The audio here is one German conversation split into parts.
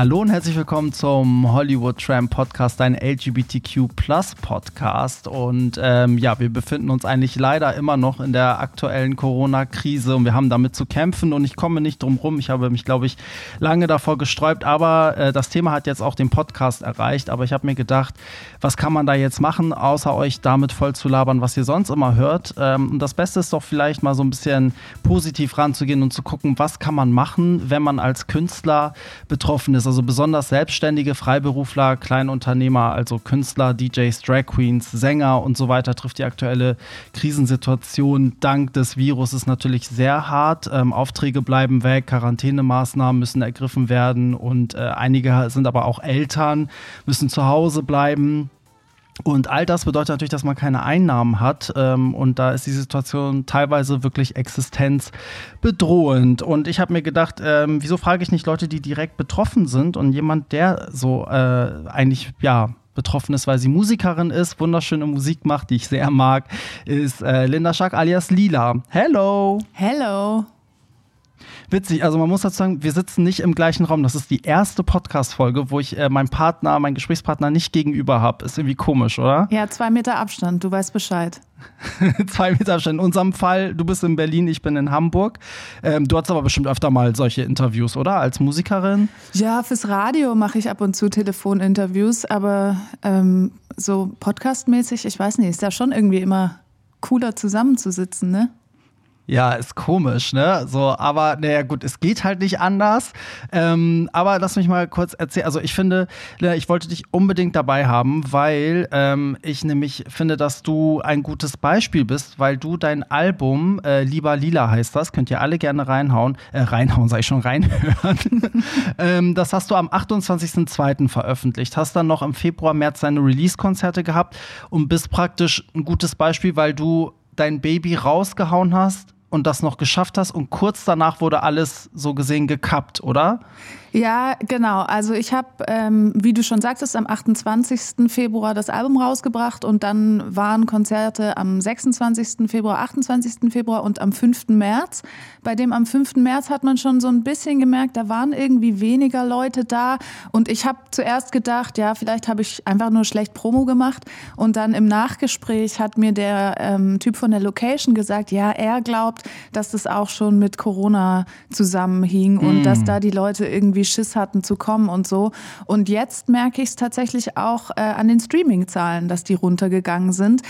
Hallo und herzlich willkommen zum Hollywood Tram Podcast, dein LGBTQ Podcast. Und ähm, ja, wir befinden uns eigentlich leider immer noch in der aktuellen Corona-Krise und wir haben damit zu kämpfen und ich komme nicht drum rum. Ich habe mich, glaube ich, lange davor gesträubt, aber äh, das Thema hat jetzt auch den Podcast erreicht. Aber ich habe mir gedacht, was kann man da jetzt machen, außer euch damit voll zu labern, was ihr sonst immer hört. Ähm, und das Beste ist doch vielleicht mal so ein bisschen positiv ranzugehen und zu gucken, was kann man machen, wenn man als Künstler betroffen ist also besonders Selbstständige, Freiberufler, Kleinunternehmer, also Künstler, DJs, Drag Queens, Sänger und so weiter trifft die aktuelle Krisensituation dank des Virus natürlich sehr hart. Ähm, Aufträge bleiben weg, Quarantänemaßnahmen müssen ergriffen werden und äh, einige sind aber auch Eltern, müssen zu Hause bleiben. Und all das bedeutet natürlich, dass man keine Einnahmen hat. Ähm, und da ist die Situation teilweise wirklich existenzbedrohend. Und ich habe mir gedacht, ähm, wieso frage ich nicht Leute, die direkt betroffen sind und jemand, der so äh, eigentlich, ja, betroffen ist, weil sie Musikerin ist, wunderschöne Musik macht, die ich sehr mag, ist äh, Linda Schack alias Lila. Hello! Hello! Witzig, also man muss dazu sagen, wir sitzen nicht im gleichen Raum. Das ist die erste Podcast-Folge, wo ich äh, meinen Partner, meinen Gesprächspartner nicht gegenüber habe. Ist irgendwie komisch, oder? Ja, zwei Meter Abstand, du weißt Bescheid. zwei Meter Abstand. In unserem Fall, du bist in Berlin, ich bin in Hamburg. Ähm, du hast aber bestimmt öfter mal solche Interviews, oder? Als Musikerin? Ja, fürs Radio mache ich ab und zu Telefoninterviews, aber ähm, so podcastmäßig, ich weiß nicht, ist ja schon irgendwie immer cooler zusammenzusitzen, ne? Ja, ist komisch, ne? So, aber naja, gut, es geht halt nicht anders. Ähm, aber lass mich mal kurz erzählen. Also ich finde, ich wollte dich unbedingt dabei haben, weil ähm, ich nämlich finde, dass du ein gutes Beispiel bist, weil du dein Album äh, Lieber Lila heißt das, könnt ihr alle gerne reinhauen, äh, reinhauen, sag ich schon, reinhören. ähm, das hast du am 28.02. veröffentlicht, hast dann noch im Februar, März deine Release-Konzerte gehabt und bist praktisch ein gutes Beispiel, weil du dein Baby rausgehauen hast und das noch geschafft hast und kurz danach wurde alles so gesehen gekappt, oder? Ja, genau. Also ich habe, ähm, wie du schon sagtest, am 28. Februar das Album rausgebracht und dann waren Konzerte am 26. Februar, 28. Februar und am 5. März. Bei dem am 5. März hat man schon so ein bisschen gemerkt, da waren irgendwie weniger Leute da und ich habe zuerst gedacht, ja, vielleicht habe ich einfach nur schlecht Promo gemacht und dann im Nachgespräch hat mir der ähm, Typ von der Location gesagt, ja, er glaubt, dass das auch schon mit Corona zusammenhing mm. und dass da die Leute irgendwie irgendwie Schiss hatten zu kommen und so. Und jetzt merke ich es tatsächlich auch äh, an den Streaming-Zahlen, dass die runtergegangen sind.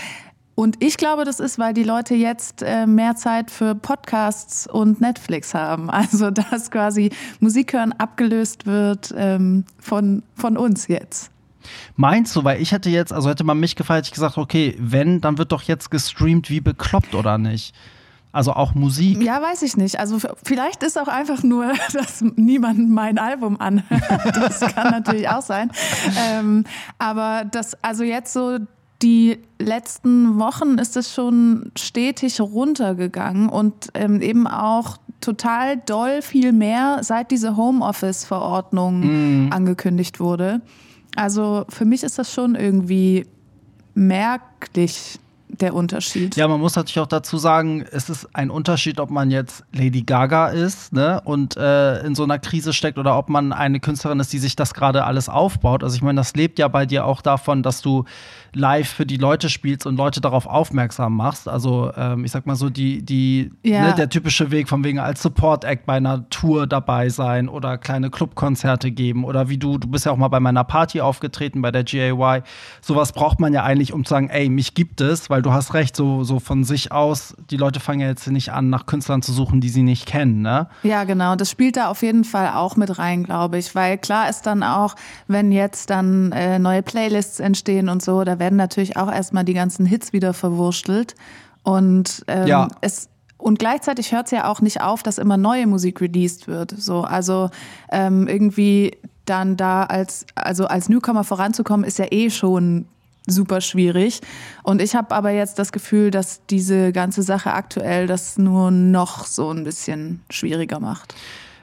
Und ich glaube, das ist, weil die Leute jetzt äh, mehr Zeit für Podcasts und Netflix haben. Also dass quasi Musik hören abgelöst wird ähm, von, von uns jetzt. Meinst du, weil ich hätte jetzt, also hätte man mich gefragt, ich gesagt, okay, wenn, dann wird doch jetzt gestreamt wie bekloppt, oder nicht? Also auch Musik? Ja, weiß ich nicht. Also vielleicht ist auch einfach nur, dass niemand mein Album anhört. Das kann natürlich auch sein. Ähm, aber das, also jetzt so die letzten Wochen ist es schon stetig runtergegangen und ähm, eben auch total doll viel mehr, seit diese Homeoffice-Verordnung mm. angekündigt wurde. Also für mich ist das schon irgendwie merklich der Unterschied. Ja, man muss natürlich auch dazu sagen, es ist ein Unterschied, ob man jetzt Lady Gaga ist ne, und äh, in so einer Krise steckt oder ob man eine Künstlerin ist, die sich das gerade alles aufbaut. Also ich meine, das lebt ja bei dir auch davon, dass du live für die Leute spielst und Leute darauf aufmerksam machst. Also ähm, ich sag mal so, die, die, ja. ne, der typische Weg von wegen als Support-Act bei einer Tour dabei sein oder kleine Clubkonzerte geben oder wie du, du bist ja auch mal bei meiner Party aufgetreten, bei der GAY. Sowas braucht man ja eigentlich, um zu sagen, ey, mich gibt es, weil du hast recht, so, so von sich aus, die Leute fangen ja jetzt nicht an, nach Künstlern zu suchen, die sie nicht kennen, ne? Ja, genau. Das spielt da auf jeden Fall auch mit rein, glaube ich. Weil klar ist dann auch, wenn jetzt dann äh, neue Playlists entstehen und so, da werden natürlich auch erstmal die ganzen Hits wieder verwurstelt. Und ähm, ja. es und gleichzeitig hört es ja auch nicht auf, dass immer neue Musik released wird. So, also ähm, irgendwie dann da als, also als Newcomer voranzukommen, ist ja eh schon super schwierig. Und ich habe aber jetzt das Gefühl, dass diese ganze Sache aktuell das nur noch so ein bisschen schwieriger macht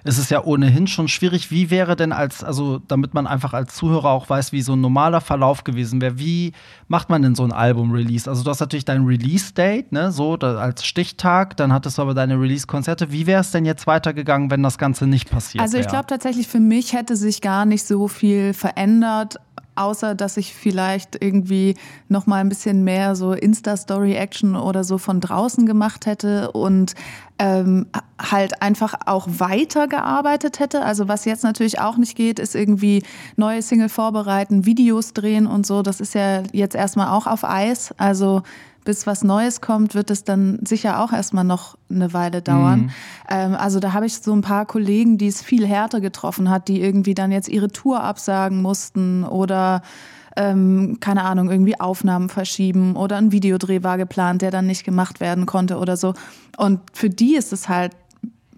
es ist ja ohnehin schon schwierig. Wie wäre denn als, also damit man einfach als Zuhörer auch weiß, wie so ein normaler Verlauf gewesen wäre, wie macht man denn so ein Album-Release? Also du hast natürlich dein Release-Date, ne, so als Stichtag, dann hattest du aber deine Release-Konzerte. Wie wäre es denn jetzt weitergegangen, wenn das Ganze nicht passiert Also ich glaube tatsächlich, für mich hätte sich gar nicht so viel verändert außer dass ich vielleicht irgendwie noch mal ein bisschen mehr so Insta-Story-Action oder so von draußen gemacht hätte und ähm, halt einfach auch weitergearbeitet hätte. Also was jetzt natürlich auch nicht geht, ist irgendwie neue Single vorbereiten, Videos drehen und so. Das ist ja jetzt erstmal auch auf Eis. Also bis was Neues kommt, wird es dann sicher auch erstmal noch eine Weile dauern. Mhm. Ähm, also da habe ich so ein paar Kollegen, die es viel härter getroffen hat, die irgendwie dann jetzt ihre Tour absagen mussten oder ähm, keine Ahnung, irgendwie Aufnahmen verschieben oder ein Videodreh war geplant, der dann nicht gemacht werden konnte oder so. Und für die ist es halt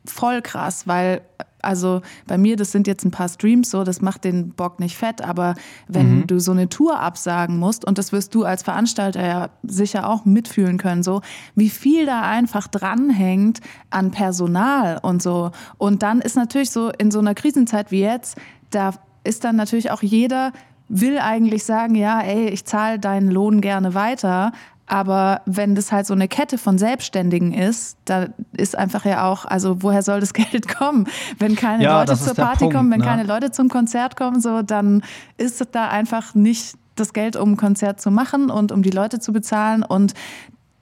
voll krass, weil also bei mir, das sind jetzt ein paar Streams so, das macht den Bock nicht fett, aber wenn mhm. du so eine Tour absagen musst, und das wirst du als Veranstalter ja sicher auch mitfühlen können, so, wie viel da einfach dranhängt an Personal und so. Und dann ist natürlich so in so einer Krisenzeit wie jetzt, da ist dann natürlich auch jeder will eigentlich sagen, ja, ey, ich zahle deinen Lohn gerne weiter, aber wenn das halt so eine Kette von Selbstständigen ist, da ist einfach ja auch, also woher soll das Geld kommen? Wenn keine ja, Leute zur Party Punkt, kommen, wenn ne? keine Leute zum Konzert kommen, so, dann ist da einfach nicht das Geld, um ein Konzert zu machen und um die Leute zu bezahlen. Und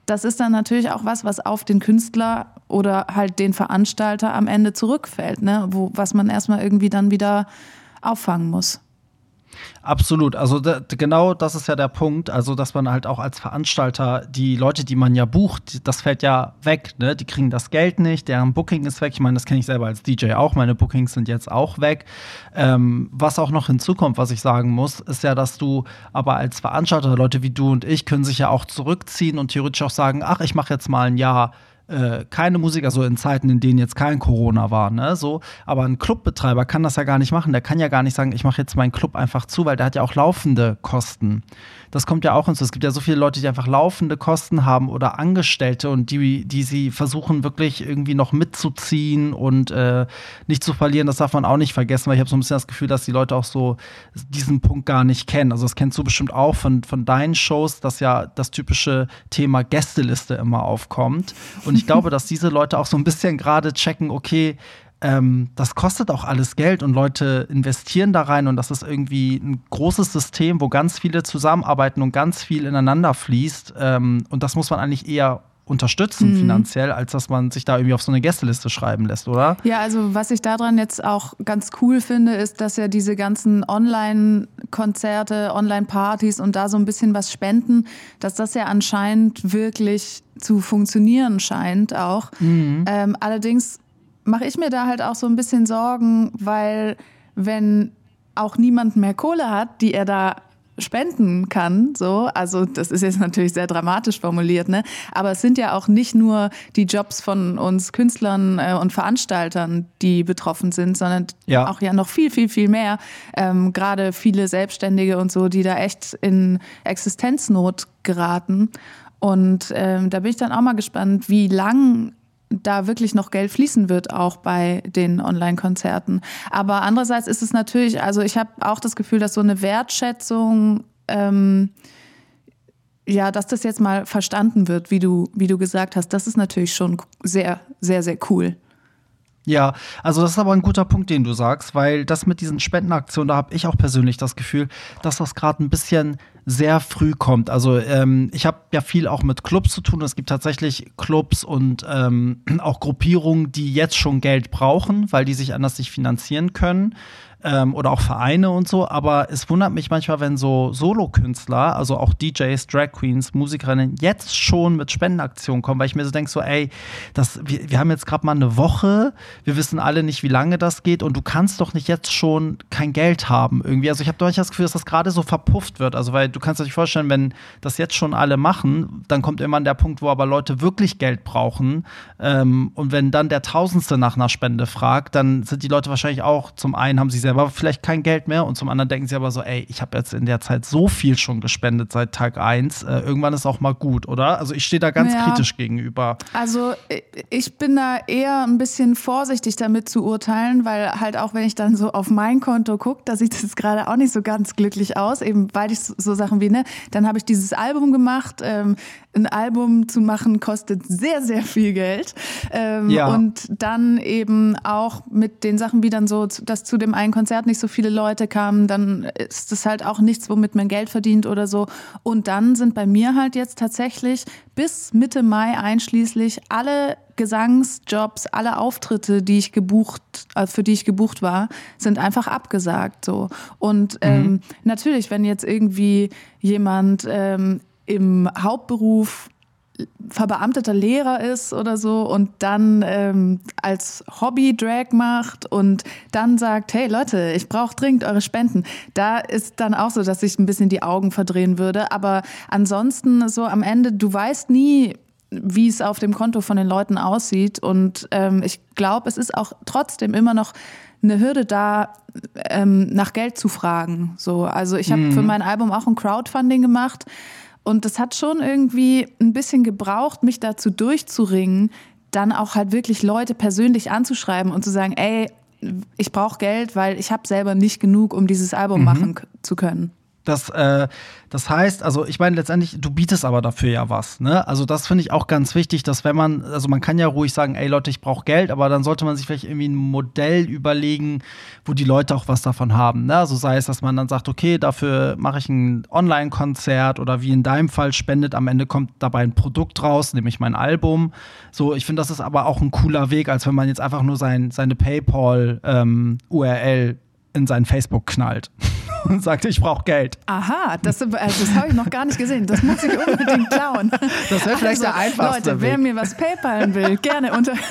das ist dann natürlich auch was, was auf den Künstler oder halt den Veranstalter am Ende zurückfällt, ne? Wo, was man erstmal irgendwie dann wieder auffangen muss. Absolut. Also genau das ist ja der Punkt. Also, dass man halt auch als Veranstalter die Leute, die man ja bucht, das fällt ja weg. Ne? Die kriegen das Geld nicht, deren Booking ist weg. Ich meine, das kenne ich selber als DJ auch. Meine Bookings sind jetzt auch weg. Ähm, was auch noch hinzukommt, was ich sagen muss, ist ja, dass du aber als Veranstalter, Leute wie du und ich, können sich ja auch zurückziehen und theoretisch auch sagen, ach, ich mache jetzt mal ein Jahr äh, keine Musiker so in Zeiten, in denen jetzt kein Corona war, ne, so. Aber ein Clubbetreiber kann das ja gar nicht machen. Der kann ja gar nicht sagen, ich mache jetzt meinen Club einfach zu, weil der hat ja auch laufende Kosten. Das kommt ja auch hinzu. Es gibt ja so viele Leute, die einfach laufende Kosten haben oder Angestellte und die, die sie versuchen wirklich irgendwie noch mitzuziehen und äh, nicht zu verlieren. Das darf man auch nicht vergessen, weil ich habe so ein bisschen das Gefühl, dass die Leute auch so diesen Punkt gar nicht kennen. Also das kennst du bestimmt auch von, von deinen Shows, dass ja das typische Thema Gästeliste immer aufkommt. Und ich glaube, dass diese Leute auch so ein bisschen gerade checken, okay, ähm, das kostet auch alles Geld und Leute investieren da rein und das ist irgendwie ein großes System, wo ganz viele zusammenarbeiten und ganz viel ineinander fließt. Ähm, und das muss man eigentlich eher unterstützen mhm. finanziell, als dass man sich da irgendwie auf so eine Gästeliste schreiben lässt, oder? Ja, also was ich daran jetzt auch ganz cool finde, ist, dass ja diese ganzen Online-Konzerte, Online-Partys und da so ein bisschen was spenden, dass das ja anscheinend wirklich zu funktionieren scheint auch. Mhm. Ähm, allerdings mache ich mir da halt auch so ein bisschen Sorgen, weil wenn auch niemand mehr Kohle hat, die er da spenden kann, so, also das ist jetzt natürlich sehr dramatisch formuliert, ne? Aber es sind ja auch nicht nur die Jobs von uns Künstlern äh, und Veranstaltern, die betroffen sind, sondern ja. auch ja noch viel, viel, viel mehr. Ähm, Gerade viele Selbstständige und so, die da echt in Existenznot geraten. Und ähm, da bin ich dann auch mal gespannt, wie lang da wirklich noch Geld fließen wird, auch bei den Online-Konzerten. Aber andererseits ist es natürlich, also ich habe auch das Gefühl, dass so eine Wertschätzung, ähm, ja, dass das jetzt mal verstanden wird, wie du, wie du gesagt hast, das ist natürlich schon sehr, sehr, sehr cool. Ja, also das ist aber ein guter Punkt, den du sagst, weil das mit diesen Spendenaktionen, da habe ich auch persönlich das Gefühl, dass das gerade ein bisschen sehr früh kommt. Also ähm, ich habe ja viel auch mit Clubs zu tun. Es gibt tatsächlich Clubs und ähm, auch Gruppierungen, die jetzt schon Geld brauchen, weil die sich anders nicht finanzieren können ähm, oder auch Vereine und so. Aber es wundert mich manchmal, wenn so Solokünstler, also auch DJs, Drag Queens, Musikerinnen, jetzt schon mit Spendenaktionen kommen, weil ich mir so denke, so, ey, das, wir, wir haben jetzt gerade mal eine Woche, wir wissen alle nicht, wie lange das geht und du kannst doch nicht jetzt schon kein Geld haben irgendwie. Also ich habe nicht das Gefühl, dass das gerade so verpufft wird. Also weil du kannst dir vorstellen, wenn das jetzt schon alle machen, dann kommt irgendwann der Punkt, wo aber Leute wirklich Geld brauchen. Ähm, und wenn dann der Tausendste nach einer Spende fragt, dann sind die Leute wahrscheinlich auch, zum einen haben sie selber vielleicht kein Geld mehr und zum anderen denken sie aber so, ey, ich habe jetzt in der Zeit so viel schon gespendet seit Tag 1, äh, irgendwann ist auch mal gut, oder? Also ich stehe da ganz ja. kritisch gegenüber. Also ich bin da eher ein bisschen vorsichtig damit zu urteilen, weil halt auch wenn ich dann so auf mein Konto gucke, da sieht es gerade auch nicht so ganz glücklich aus, eben weil ich so Sachen wie, ne, dann habe ich dieses Album gemacht. Ähm, ein Album zu machen kostet sehr, sehr viel Geld. Ähm, ja. Und dann eben auch mit den Sachen wie dann so, dass zu dem einen Konzert nicht so viele Leute kamen, dann ist das halt auch nichts, womit man Geld verdient oder so. Und dann sind bei mir halt jetzt tatsächlich bis Mitte Mai einschließlich alle Gesangsjobs, alle Auftritte, die ich gebucht, äh, für die ich gebucht war, sind einfach abgesagt. So. Und ähm, mhm. natürlich, wenn jetzt irgendwie jemand ähm, im Hauptberuf verbeamteter Lehrer ist oder so und dann ähm, als Hobby Drag macht und dann sagt, hey Leute, ich brauche dringend eure Spenden. Da ist dann auch so, dass ich ein bisschen die Augen verdrehen würde. Aber ansonsten so am Ende, du weißt nie, wie es auf dem Konto von den Leuten aussieht. Und ähm, ich glaube, es ist auch trotzdem immer noch eine Hürde da, ähm, nach Geld zu fragen. So, also ich habe mhm. für mein Album auch ein Crowdfunding gemacht und das hat schon irgendwie ein bisschen gebraucht, mich dazu durchzuringen, dann auch halt wirklich Leute persönlich anzuschreiben und zu sagen, ey, ich brauche Geld, weil ich habe selber nicht genug, um dieses Album mhm. machen zu können. Das, äh, das heißt, also ich meine letztendlich, du bietest aber dafür ja was. Ne? Also das finde ich auch ganz wichtig, dass wenn man, also man kann ja ruhig sagen, ey Leute, ich brauche Geld, aber dann sollte man sich vielleicht irgendwie ein Modell überlegen, wo die Leute auch was davon haben. Ne? Also sei es, dass man dann sagt, okay, dafür mache ich ein Online-Konzert oder wie in deinem Fall spendet, am Ende kommt dabei ein Produkt raus, nämlich mein Album. So, ich finde, das ist aber auch ein cooler Weg, als wenn man jetzt einfach nur sein, seine PayPal-URL ähm, in sein Facebook knallt und sagt, ich brauche Geld. Aha, das, also das habe ich noch gar nicht gesehen. Das muss ich unbedingt klauen. Das wäre vielleicht also, der einfachste Leute, Weg. wer mir was PayPalen will, gerne unter.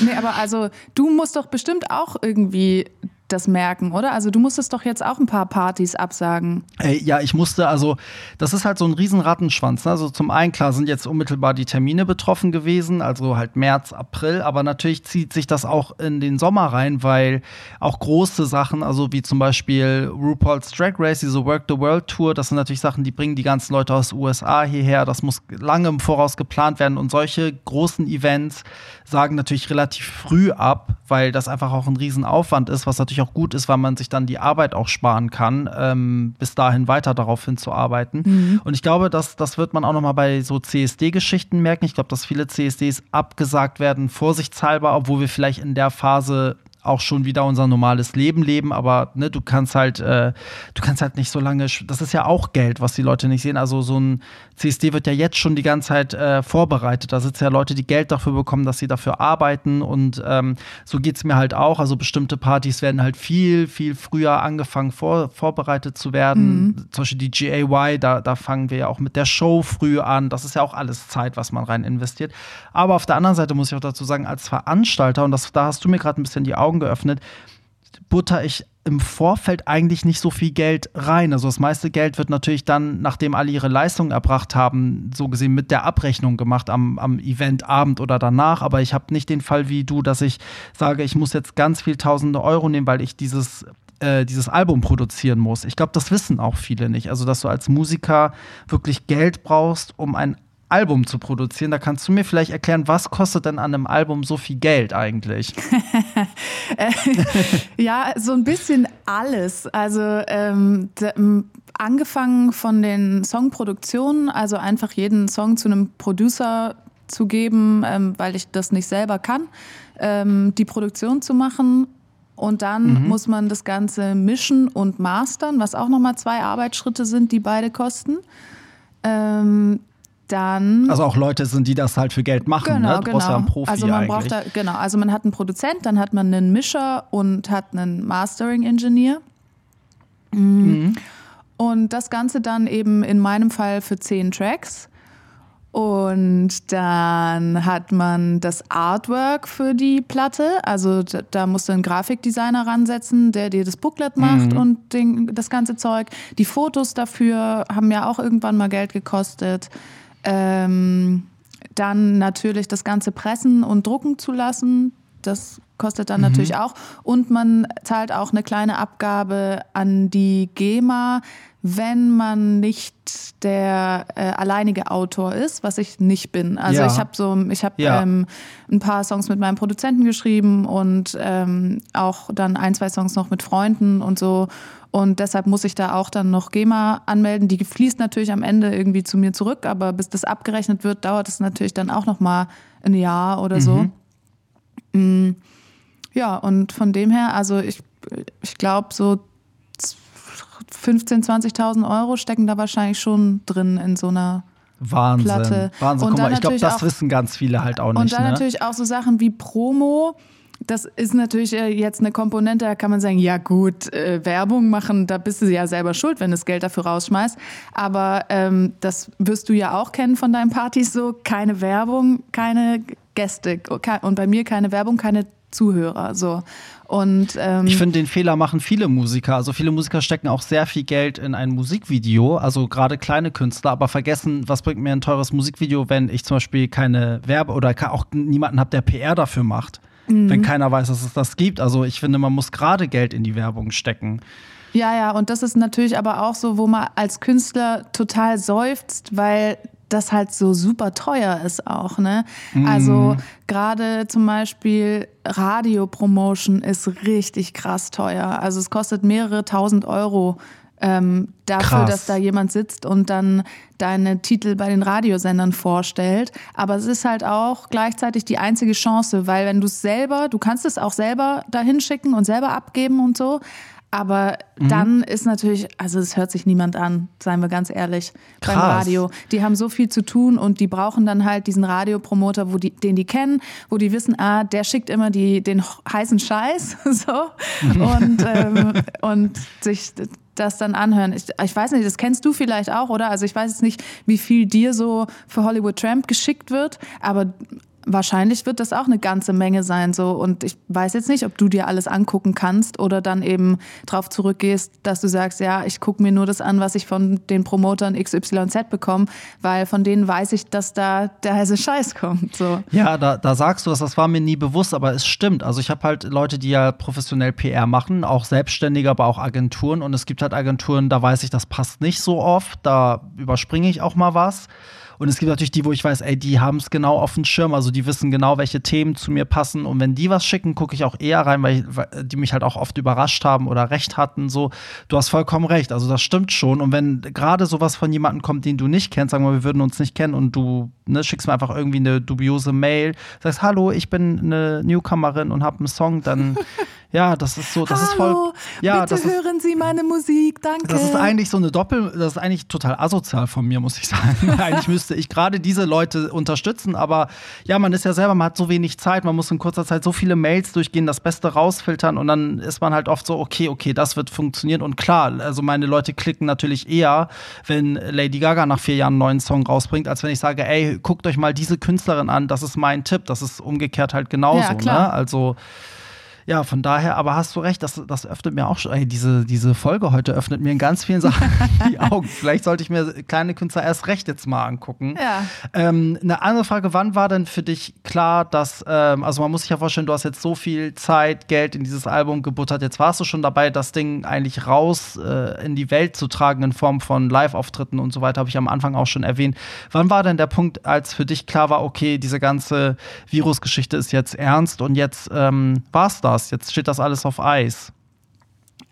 Nee, aber also du musst doch bestimmt auch irgendwie das merken, oder? Also du musstest doch jetzt auch ein paar Partys absagen. Ey, ja, ich musste, also das ist halt so ein riesen Rattenschwanz. Ne? Also zum einen, klar, sind jetzt unmittelbar die Termine betroffen gewesen, also halt März, April, aber natürlich zieht sich das auch in den Sommer rein, weil auch große Sachen, also wie zum Beispiel RuPaul's Drag Race, diese Work the World Tour, das sind natürlich Sachen, die bringen die ganzen Leute aus USA hierher, das muss lange im Voraus geplant werden und solche großen Events sagen natürlich relativ früh ab, weil das einfach auch ein Riesenaufwand ist, was natürlich auch gut ist, weil man sich dann die Arbeit auch sparen kann, ähm, bis dahin weiter darauf hinzuarbeiten. Mhm. Und ich glaube, dass, das wird man auch noch mal bei so CSD-Geschichten merken. Ich glaube, dass viele CSDs abgesagt werden, vorsichtshalber, obwohl wir vielleicht in der Phase auch schon wieder unser normales Leben leben, aber ne, du kannst halt, äh, du kannst halt nicht so lange, das ist ja auch Geld, was die Leute nicht sehen. Also so ein CSD wird ja jetzt schon die ganze Zeit äh, vorbereitet. Da sitzen ja Leute, die Geld dafür bekommen, dass sie dafür arbeiten und ähm, so geht es mir halt auch. Also bestimmte Partys werden halt viel, viel früher angefangen vor, vorbereitet zu werden. Mhm. Zum Beispiel die GAY, da, da fangen wir ja auch mit der Show früh an. Das ist ja auch alles Zeit, was man rein investiert. Aber auf der anderen Seite muss ich auch dazu sagen, als Veranstalter, und das, da hast du mir gerade ein bisschen die Augen Augen geöffnet, butter ich im Vorfeld eigentlich nicht so viel Geld rein. Also das meiste Geld wird natürlich dann, nachdem alle ihre Leistungen erbracht haben, so gesehen mit der Abrechnung gemacht am, am Eventabend oder danach. Aber ich habe nicht den Fall wie du, dass ich sage, ich muss jetzt ganz viel tausende Euro nehmen, weil ich dieses äh, dieses Album produzieren muss. Ich glaube, das wissen auch viele nicht. Also, dass du als Musiker wirklich Geld brauchst, um ein Album zu produzieren. Da kannst du mir vielleicht erklären, was kostet denn an einem Album so viel Geld eigentlich? ja, so ein bisschen alles. Also ähm, angefangen von den Songproduktionen, also einfach jeden Song zu einem Producer zu geben, ähm, weil ich das nicht selber kann, ähm, die Produktion zu machen. Und dann mhm. muss man das Ganze mischen und mastern, was auch nochmal zwei Arbeitsschritte sind, die beide kosten. Ähm, dann. Also auch Leute sind, die das halt für Geld machen, genau, ne? Genau. ja Profi also man eigentlich. braucht da, genau, also man hat einen Produzent, dann hat man einen Mischer und hat einen Mastering-Engineer. Mhm. Und das Ganze dann eben in meinem Fall für zehn Tracks. Und dann hat man das Artwork für die Platte. Also da, da musst du einen Grafikdesigner ransetzen, der dir das Booklet macht mhm. und den, das ganze Zeug. Die Fotos dafür haben ja auch irgendwann mal Geld gekostet. Ähm, dann natürlich das Ganze pressen und drucken zu lassen. Das kostet dann mhm. natürlich auch. Und man zahlt auch eine kleine Abgabe an die GEMA, wenn man nicht der äh, alleinige Autor ist, was ich nicht bin. Also ja. ich habe so, ich habe ja. ähm, ein paar Songs mit meinem Produzenten geschrieben und ähm, auch dann ein, zwei Songs noch mit Freunden und so. Und deshalb muss ich da auch dann noch GEMA anmelden. Die fließt natürlich am Ende irgendwie zu mir zurück, aber bis das abgerechnet wird, dauert es natürlich dann auch noch mal ein Jahr oder so. Mhm. Mm. Ja, und von dem her, also ich, ich glaube, so 15.000, 20.000 Euro stecken da wahrscheinlich schon drin in so einer Wahnsinn. Platte. Wahnsinn, guck mal, ich glaube, das auch, wissen ganz viele halt auch nicht. Und dann ne? natürlich auch so Sachen wie Promo. Das ist natürlich jetzt eine Komponente, da kann man sagen, ja gut, äh, Werbung machen, da bist du ja selber schuld, wenn du das Geld dafür rausschmeißt. Aber ähm, das wirst du ja auch kennen von deinen Partys so, keine Werbung, keine Gäste und bei mir keine Werbung, keine Zuhörer. So. Und, ähm ich finde, den Fehler machen viele Musiker. Also viele Musiker stecken auch sehr viel Geld in ein Musikvideo, also gerade kleine Künstler, aber vergessen, was bringt mir ein teures Musikvideo, wenn ich zum Beispiel keine Werbe oder auch niemanden habe, der PR dafür macht. Mhm. Wenn keiner weiß, dass es das gibt. Also ich finde, man muss gerade Geld in die Werbung stecken. Ja, ja, und das ist natürlich aber auch so, wo man als Künstler total seufzt, weil das halt so super teuer ist auch. Ne? Mm. Also gerade zum Beispiel Radiopromotion ist richtig krass teuer. Also es kostet mehrere tausend Euro ähm, dafür, Krass. dass da jemand sitzt und dann deine Titel bei den Radiosendern vorstellt. Aber es ist halt auch gleichzeitig die einzige Chance, weil wenn du es selber, du kannst es auch selber dahin schicken und selber abgeben und so, aber mhm. dann ist natürlich, also es hört sich niemand an, seien wir ganz ehrlich, Krass. beim Radio. Die haben so viel zu tun und die brauchen dann halt diesen Radiopromoter, wo die, den die kennen, wo die wissen, ah, der schickt immer die, den heißen Scheiß so und, ähm, und sich das dann anhören. Ich, ich weiß nicht, das kennst du vielleicht auch, oder? Also ich weiß jetzt nicht, wie viel dir so für Hollywood Tramp geschickt wird, aber wahrscheinlich wird das auch eine ganze Menge sein. So. Und ich weiß jetzt nicht, ob du dir alles angucken kannst oder dann eben darauf zurückgehst, dass du sagst, ja, ich gucke mir nur das an, was ich von den Promotern XYZ bekomme, weil von denen weiß ich, dass da der heiße Scheiß kommt. So. Ja, da, da sagst du das, das war mir nie bewusst, aber es stimmt. Also ich habe halt Leute, die ja professionell PR machen, auch Selbstständige, aber auch Agenturen. Und es gibt halt Agenturen, da weiß ich, das passt nicht so oft, da überspringe ich auch mal was. Und es gibt natürlich die, wo ich weiß, ey, die haben es genau auf dem Schirm, also die wissen genau, welche Themen zu mir passen. Und wenn die was schicken, gucke ich auch eher rein, weil, weil, die mich halt auch oft überrascht haben oder recht hatten. So, du hast vollkommen recht. Also das stimmt schon. Und wenn gerade sowas von jemandem kommt, den du nicht kennst, sagen wir, wir würden uns nicht kennen und du ne, schickst mir einfach irgendwie eine dubiose Mail, sagst, hallo, ich bin eine Newcomerin und habe einen Song, dann Ja, das ist so, das Hallo, ist voll. Ja, bitte das hören Sie meine Musik, danke. Das ist eigentlich so eine Doppel, das ist eigentlich total asozial von mir, muss ich sagen. eigentlich müsste ich gerade diese Leute unterstützen, aber ja, man ist ja selber, man hat so wenig Zeit, man muss in kurzer Zeit so viele Mails durchgehen, das Beste rausfiltern und dann ist man halt oft so, okay, okay, das wird funktionieren und klar, also meine Leute klicken natürlich eher, wenn Lady Gaga nach vier Jahren einen neuen Song rausbringt, als wenn ich sage, ey, guckt euch mal diese Künstlerin an, das ist mein Tipp, das ist umgekehrt halt genauso, ja, ne? Also ja, von daher, aber hast du recht, das, das öffnet mir auch schon, ey, diese, diese Folge heute öffnet mir in ganz vielen Sachen die Augen. Vielleicht sollte ich mir kleine Künstler erst recht jetzt mal angucken. Ja. Ähm, eine andere Frage, wann war denn für dich klar, dass, ähm, also man muss sich ja vorstellen, du hast jetzt so viel Zeit, Geld in dieses Album gebuttert, jetzt warst du schon dabei, das Ding eigentlich raus äh, in die Welt zu tragen in Form von Live-Auftritten und so weiter, habe ich am Anfang auch schon erwähnt. Wann war denn der Punkt, als für dich klar war, okay, diese ganze Virusgeschichte ist jetzt ernst und jetzt ähm, war es Spaß, jetzt steht das alles auf Eis.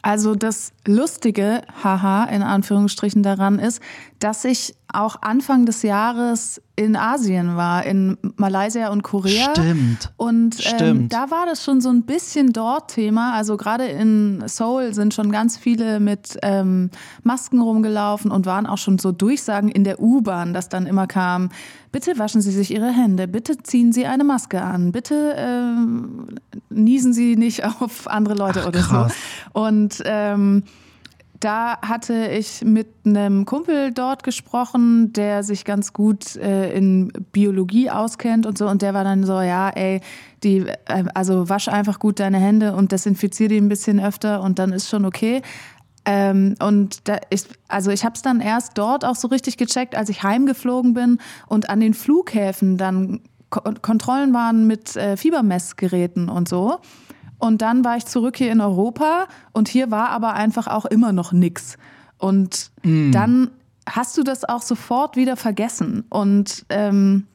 Also das Lustige, haha, in Anführungsstrichen daran ist, dass ich auch Anfang des Jahres in Asien war, in Malaysia und Korea. Stimmt. Und ähm, Stimmt. da war das schon so ein bisschen dort Thema. Also gerade in Seoul sind schon ganz viele mit ähm, Masken rumgelaufen und waren auch schon so Durchsagen in der U-Bahn, dass dann immer kam, bitte waschen Sie sich Ihre Hände, bitte ziehen Sie eine Maske an, bitte ähm, niesen Sie nicht auf andere Leute Ach, oder so. Und ähm, da hatte ich mit einem Kumpel dort gesprochen, der sich ganz gut äh, in Biologie auskennt und so. Und der war dann so, ja, ey, die, äh, also wasch einfach gut deine Hände und desinfiziere die ein bisschen öfter und dann ist schon okay. Ähm, und da ich, also ich habe es dann erst dort auch so richtig gecheckt, als ich heimgeflogen bin und an den Flughäfen dann Ko Kontrollen waren mit äh, Fiebermessgeräten und so. Und dann war ich zurück hier in Europa und hier war aber einfach auch immer noch nix. Und mm. dann hast du das auch sofort wieder vergessen. Und ähm,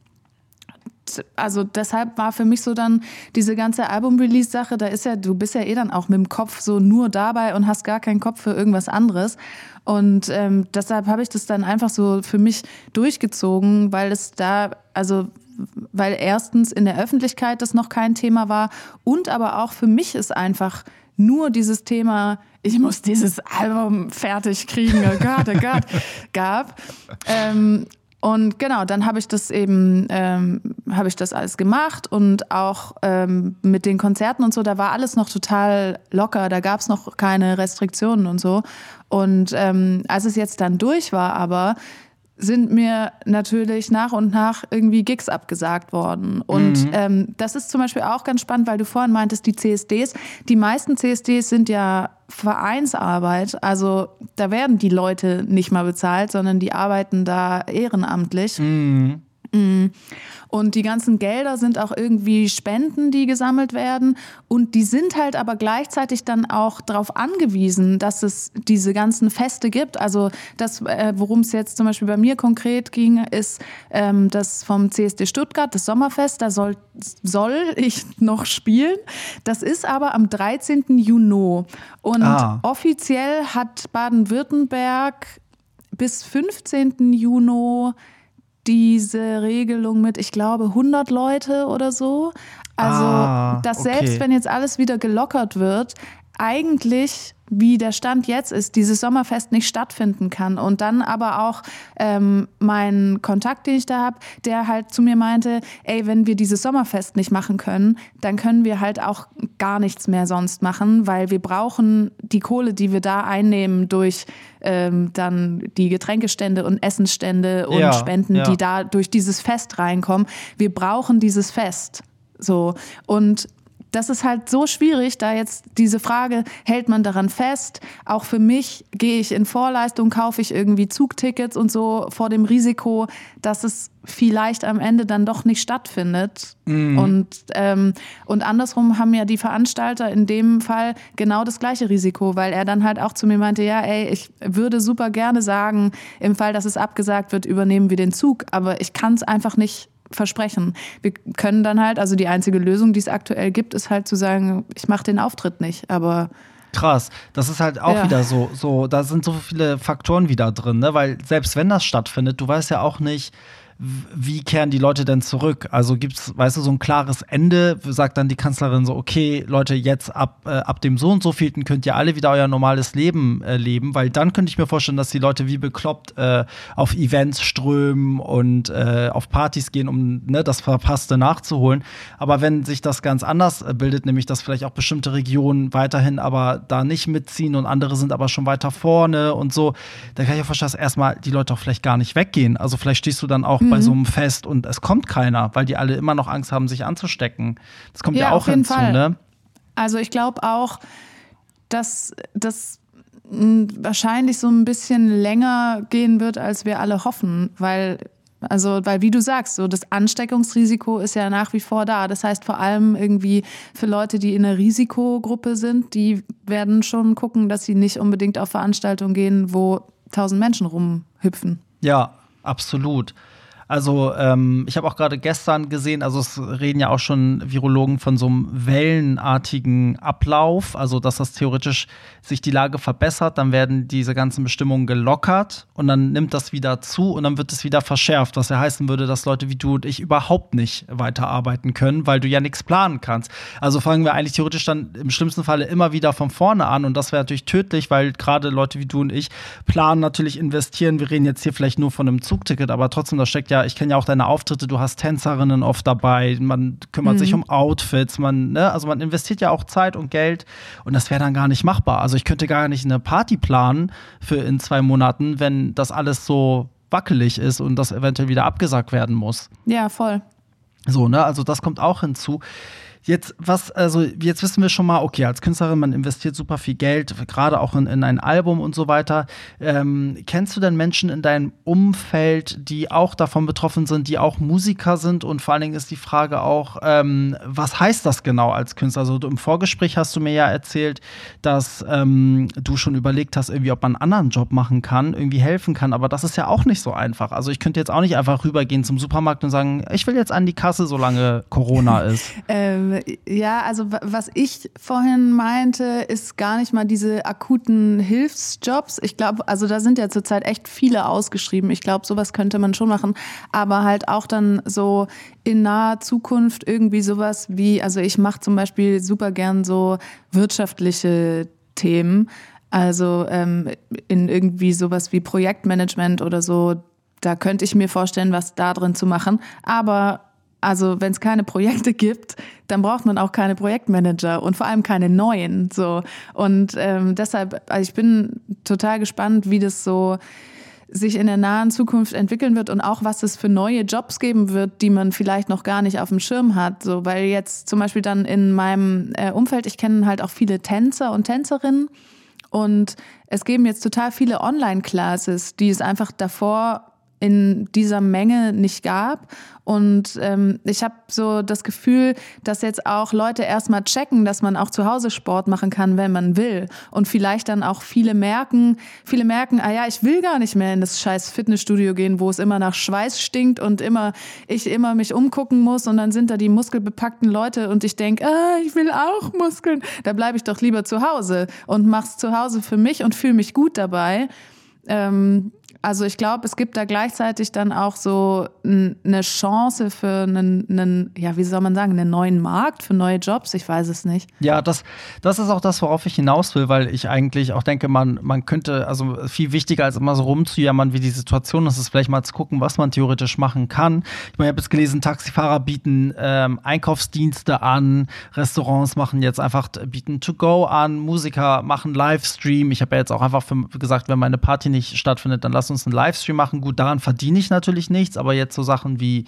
also deshalb war für mich so dann diese ganze Album-Release-Sache, da ist ja, du bist ja eh dann auch mit dem Kopf so nur dabei und hast gar keinen Kopf für irgendwas anderes. Und ähm, deshalb habe ich das dann einfach so für mich durchgezogen, weil es da, also weil erstens in der Öffentlichkeit das noch kein Thema war und aber auch für mich ist einfach nur dieses Thema, ich muss dieses Album fertig kriegen, oh Gott, oh Gott, gab. Ähm, und genau, dann habe ich das eben, ähm, habe ich das alles gemacht und auch ähm, mit den Konzerten und so, da war alles noch total locker, da gab es noch keine Restriktionen und so. Und ähm, als es jetzt dann durch war, aber sind mir natürlich nach und nach irgendwie Gigs abgesagt worden. Und mhm. ähm, das ist zum Beispiel auch ganz spannend, weil du vorhin meintest, die CSDs, die meisten CSDs sind ja Vereinsarbeit. Also da werden die Leute nicht mal bezahlt, sondern die arbeiten da ehrenamtlich. Mhm. Mhm. Und die ganzen Gelder sind auch irgendwie Spenden, die gesammelt werden. Und die sind halt aber gleichzeitig dann auch darauf angewiesen, dass es diese ganzen Feste gibt. Also das, äh, worum es jetzt zum Beispiel bei mir konkret ging, ist ähm, das vom CSD Stuttgart, das Sommerfest. Da soll, soll ich noch spielen. Das ist aber am 13. Juni. Und ah. offiziell hat Baden-Württemberg bis 15. Juni diese Regelung mit, ich glaube, 100 Leute oder so. Also, ah, dass okay. selbst wenn jetzt alles wieder gelockert wird, eigentlich wie der Stand jetzt ist, dieses Sommerfest nicht stattfinden kann. Und dann aber auch ähm, mein Kontakt, den ich da habe, der halt zu mir meinte, ey, wenn wir dieses Sommerfest nicht machen können, dann können wir halt auch gar nichts mehr sonst machen, weil wir brauchen die Kohle, die wir da einnehmen durch ähm, dann die Getränkestände und Essensstände und ja, Spenden, ja. die da durch dieses Fest reinkommen. Wir brauchen dieses Fest. So. Und das ist halt so schwierig, da jetzt diese Frage, hält man daran fest? Auch für mich gehe ich in Vorleistung, kaufe ich irgendwie Zugtickets und so vor dem Risiko, dass es vielleicht am Ende dann doch nicht stattfindet. Mhm. Und, ähm, und andersrum haben ja die Veranstalter in dem Fall genau das gleiche Risiko, weil er dann halt auch zu mir meinte, ja, ey, ich würde super gerne sagen, im Fall, dass es abgesagt wird, übernehmen wir den Zug, aber ich kann es einfach nicht versprechen. Wir können dann halt, also die einzige Lösung, die es aktuell gibt, ist halt zu sagen, ich mache den Auftritt nicht, aber Krass, das ist halt auch ja. wieder so, so, da sind so viele Faktoren wieder drin, ne? Weil selbst wenn das stattfindet, du weißt ja auch nicht, wie kehren die Leute denn zurück? Also gibt es, weißt du, so ein klares Ende, sagt dann die Kanzlerin so, okay, Leute, jetzt ab, äh, ab dem so und so vielten könnt ihr alle wieder euer normales Leben äh, leben, weil dann könnte ich mir vorstellen, dass die Leute wie bekloppt äh, auf Events strömen und äh, auf Partys gehen, um ne, das Verpasste nachzuholen. Aber wenn sich das ganz anders äh, bildet, nämlich dass vielleicht auch bestimmte Regionen weiterhin aber da nicht mitziehen und andere sind aber schon weiter vorne und so, dann kann ich auch verstehen, dass erstmal die Leute auch vielleicht gar nicht weggehen. Also vielleicht stehst du dann auch mhm. bei so einem Fest und es kommt keiner, weil die alle immer noch Angst haben, sich anzustecken. Das kommt ja, ja auch hinzu, Fall. ne? Also ich glaube auch, dass das wahrscheinlich so ein bisschen länger gehen wird, als wir alle hoffen, weil also, weil wie du sagst, so das Ansteckungsrisiko ist ja nach wie vor da. Das heißt, vor allem irgendwie für Leute, die in einer Risikogruppe sind, die werden schon gucken, dass sie nicht unbedingt auf Veranstaltungen gehen, wo tausend Menschen rumhüpfen. Ja, absolut. Also ähm, ich habe auch gerade gestern gesehen, also es reden ja auch schon Virologen von so einem wellenartigen Ablauf, also dass das theoretisch sich die Lage verbessert, dann werden diese ganzen Bestimmungen gelockert und dann nimmt das wieder zu und dann wird es wieder verschärft, was ja heißen würde, dass Leute wie du und ich überhaupt nicht weiterarbeiten können, weil du ja nichts planen kannst. Also fangen wir eigentlich theoretisch dann im schlimmsten Falle immer wieder von vorne an und das wäre natürlich tödlich, weil gerade Leute wie du und ich planen natürlich investieren. Wir reden jetzt hier vielleicht nur von einem Zugticket, aber trotzdem, da steckt ja ja, ich kenne ja auch deine Auftritte, du hast Tänzerinnen oft dabei, man kümmert mhm. sich um Outfits, man, ne, also man investiert ja auch Zeit und Geld und das wäre dann gar nicht machbar. Also ich könnte gar nicht eine Party planen für in zwei Monaten, wenn das alles so wackelig ist und das eventuell wieder abgesagt werden muss. Ja, voll. So, ne, also das kommt auch hinzu. Jetzt, was, also jetzt wissen wir schon mal, okay, als Künstlerin, man investiert super viel Geld, gerade auch in, in ein Album und so weiter. Ähm, kennst du denn Menschen in deinem Umfeld, die auch davon betroffen sind, die auch Musiker sind? Und vor allen Dingen ist die Frage auch, ähm, was heißt das genau als Künstler? Also im Vorgespräch hast du mir ja erzählt, dass ähm, du schon überlegt hast, irgendwie, ob man einen anderen Job machen kann, irgendwie helfen kann. Aber das ist ja auch nicht so einfach. Also ich könnte jetzt auch nicht einfach rübergehen zum Supermarkt und sagen, ich will jetzt an die Kasse, solange Corona ist. ähm ja, also was ich vorhin meinte, ist gar nicht mal diese akuten Hilfsjobs. Ich glaube, also da sind ja zurzeit echt viele ausgeschrieben. Ich glaube, sowas könnte man schon machen, aber halt auch dann so in naher Zukunft irgendwie sowas wie, also ich mache zum Beispiel super gern so wirtschaftliche Themen. Also ähm, in irgendwie sowas wie Projektmanagement oder so, da könnte ich mir vorstellen, was da drin zu machen. Aber also wenn es keine Projekte gibt, dann braucht man auch keine Projektmanager und vor allem keine neuen. So und ähm, deshalb, also ich bin total gespannt, wie das so sich in der nahen Zukunft entwickeln wird und auch was es für neue Jobs geben wird, die man vielleicht noch gar nicht auf dem Schirm hat. So, weil jetzt zum Beispiel dann in meinem äh, Umfeld, ich kenne halt auch viele Tänzer und Tänzerinnen und es geben jetzt total viele Online-Classes, die es einfach davor in dieser Menge nicht gab. Und ähm, ich habe so das Gefühl, dass jetzt auch Leute erstmal checken, dass man auch zu Hause Sport machen kann, wenn man will. Und vielleicht dann auch viele merken, viele merken, ah ja, ich will gar nicht mehr in das scheiß Fitnessstudio gehen, wo es immer nach Schweiß stinkt und immer ich immer mich umgucken muss und dann sind da die muskelbepackten Leute und ich denk, ah, ich will auch Muskeln. Da bleibe ich doch lieber zu Hause und mach's zu Hause für mich und fühle mich gut dabei. Ähm, also ich glaube, es gibt da gleichzeitig dann auch so eine Chance für einen, einen, ja, wie soll man sagen, einen neuen Markt, für neue Jobs. Ich weiß es nicht. Ja, das, das ist auch das, worauf ich hinaus will, weil ich eigentlich auch denke, man, man könnte, also viel wichtiger als immer so rumzujammern, wie die Situation ist, ist vielleicht mal zu gucken, was man theoretisch machen kann. Ich meine, ich habe jetzt gelesen, Taxifahrer bieten ähm, Einkaufsdienste an, Restaurants machen jetzt einfach, bieten To-Go an, Musiker machen Livestream. Ich habe ja jetzt auch einfach für, gesagt, wenn meine Party nicht stattfindet, dann lass uns einen Livestream machen. Gut, daran verdiene ich natürlich nichts, aber jetzt so Sachen wie,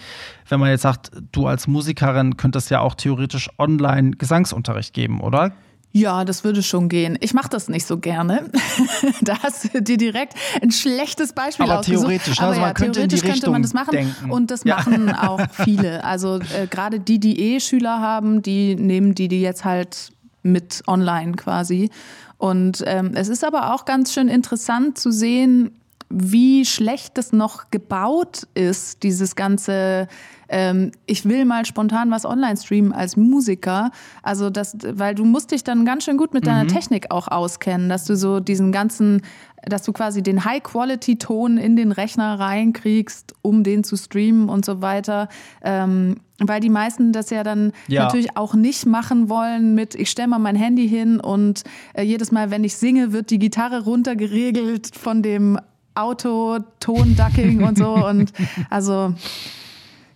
wenn man jetzt sagt, du als Musikerin könntest ja auch theoretisch online Gesangsunterricht geben, oder? Ja, das würde schon gehen. Ich mache das nicht so gerne. da hast du dir direkt ein schlechtes Beispiel aber ausgesucht. Theoretisch, aber also man könnte theoretisch könnte Richtung man das machen. Denken. Und das ja. machen auch viele. Also äh, gerade die, die eh Schüler haben, die nehmen die, die jetzt halt mit online quasi. Und ähm, es ist aber auch ganz schön interessant zu sehen, wie schlecht das noch gebaut ist, dieses ganze ähm, ich will mal spontan was online streamen als Musiker. Also das, weil du musst dich dann ganz schön gut mit deiner mhm. Technik auch auskennen, dass du so diesen ganzen, dass du quasi den High-Quality-Ton in den Rechner reinkriegst, um den zu streamen und so weiter. Ähm, weil die meisten das ja dann ja. natürlich auch nicht machen wollen mit, ich stelle mal mein Handy hin und äh, jedes Mal, wenn ich singe, wird die Gitarre runtergeregelt von dem Auto, Tonducking und so. Und also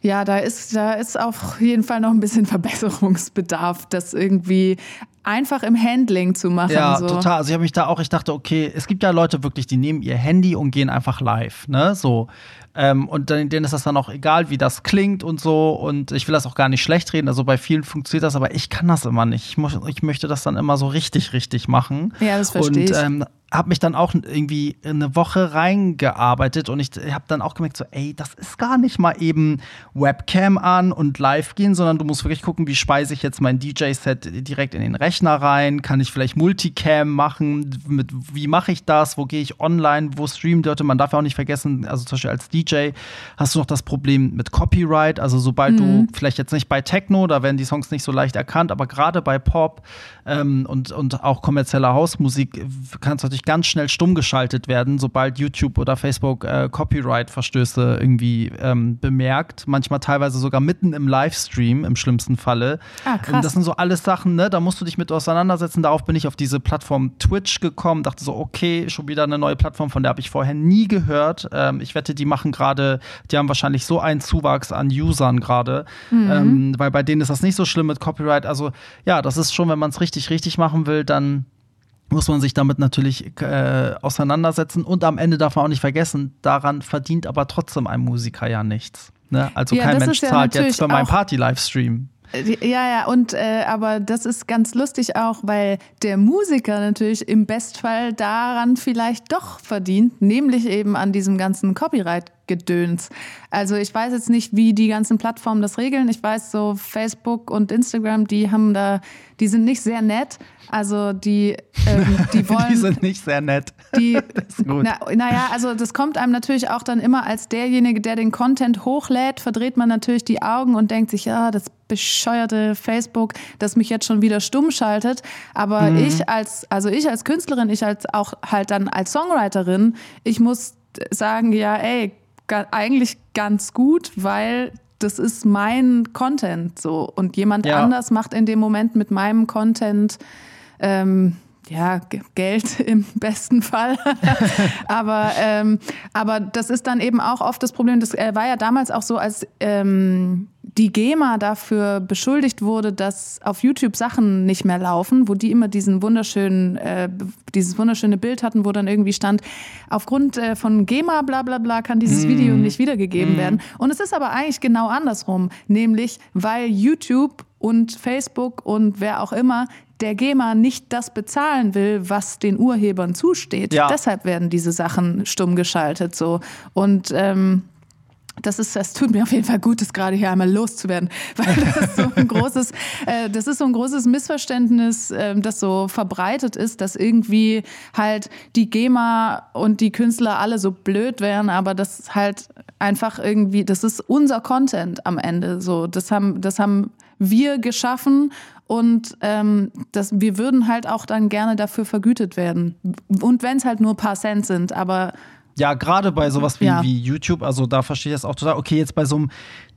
ja, da ist, da ist auf jeden Fall noch ein bisschen Verbesserungsbedarf, das irgendwie einfach im Handling zu machen. Ja, so. total. Also ich habe mich da auch, ich dachte, okay, es gibt ja Leute wirklich, die nehmen ihr Handy und gehen einfach live, ne? So. Ähm, und dann, denen ist das dann auch egal, wie das klingt und so. Und ich will das auch gar nicht schlecht reden. Also bei vielen funktioniert das, aber ich kann das immer nicht. Ich, muss, ich möchte das dann immer so richtig, richtig machen. Ja, das verstehe ich. Und ähm, habe mich dann auch irgendwie eine Woche reingearbeitet und ich habe dann auch gemerkt, so, ey, das ist gar nicht mal eben Webcam an und live gehen, sondern du musst wirklich gucken, wie speise ich jetzt mein DJ-Set direkt in den Rechner rein? Kann ich vielleicht Multicam machen? Mit, wie mache ich das? Wo gehe ich online? Wo streamt Leute? Man darf ja auch nicht vergessen, also zum Beispiel als DJ hast du noch das Problem mit Copyright. Also sobald mhm. du vielleicht jetzt nicht bei Techno, da werden die Songs nicht so leicht erkannt, aber gerade bei Pop ähm, und, und auch kommerzieller Hausmusik kannst du natürlich ganz schnell stumm geschaltet werden, sobald YouTube oder Facebook äh, Copyright-Verstöße irgendwie ähm, bemerkt. Manchmal teilweise sogar mitten im Livestream, im schlimmsten Falle. Ah, krass. Und das sind so alles Sachen, ne? Da musst du dich mit auseinandersetzen. Darauf bin ich auf diese Plattform Twitch gekommen, dachte so, okay, schon wieder eine neue Plattform, von der habe ich vorher nie gehört. Ähm, ich wette, die machen gerade, die haben wahrscheinlich so einen Zuwachs an Usern gerade, mhm. ähm, weil bei denen ist das nicht so schlimm mit Copyright. Also ja, das ist schon, wenn man es richtig, richtig machen will, dann muss man sich damit natürlich äh, auseinandersetzen. Und am Ende darf man auch nicht vergessen, daran verdient aber trotzdem ein Musiker ja nichts. Ne? Also ja, kein Mensch zahlt ja jetzt für meinen Party-Livestream. Äh, ja, ja, und äh, aber das ist ganz lustig auch, weil der Musiker natürlich im Bestfall daran vielleicht doch verdient, nämlich eben an diesem ganzen Copyright-Gedöns. Also ich weiß jetzt nicht, wie die ganzen Plattformen das regeln. Ich weiß so, Facebook und Instagram, die haben da, die sind nicht sehr nett. Also die, ähm, die wollen. die sind nicht sehr nett. Die, das ist gut. Na, naja, also das kommt einem natürlich auch dann immer als derjenige, der den Content hochlädt, verdreht man natürlich die Augen und denkt sich, ja, das bescheuerte Facebook, das mich jetzt schon wieder stumm schaltet. Aber mhm. ich als, also ich als Künstlerin, ich als auch halt dann als Songwriterin, ich muss sagen, ja, ey, eigentlich ganz gut, weil das ist mein Content so und jemand ja. anders macht in dem Moment mit meinem Content ähm, ja, Geld im besten Fall. aber, ähm, aber das ist dann eben auch oft das Problem. Das äh, war ja damals auch so, als ähm, die GEMA dafür beschuldigt wurde, dass auf YouTube Sachen nicht mehr laufen, wo die immer diesen wunderschönen, äh, dieses wunderschöne Bild hatten, wo dann irgendwie stand, aufgrund äh, von GEMA bla bla bla kann dieses mm. Video nicht wiedergegeben mm. werden. Und es ist aber eigentlich genau andersrum, nämlich weil YouTube und Facebook und wer auch immer der GEMA nicht das bezahlen will, was den Urhebern zusteht. Ja. Deshalb werden diese Sachen stumm geschaltet so. Und ähm, das ist, es tut mir auf jeden Fall gut, das gerade hier einmal loszuwerden, weil das ist so ein großes, äh, das ist so ein großes Missverständnis, äh, das so verbreitet ist, dass irgendwie halt die GEMA und die Künstler alle so blöd wären, aber das halt einfach irgendwie, das ist unser Content am Ende. So, das haben, das haben wir geschaffen und ähm, das, wir würden halt auch dann gerne dafür vergütet werden. Und wenn es halt nur ein paar Cent sind, aber ja, gerade bei sowas wie, ja. wie YouTube, also da verstehe ich das auch total. Okay, jetzt bei so einem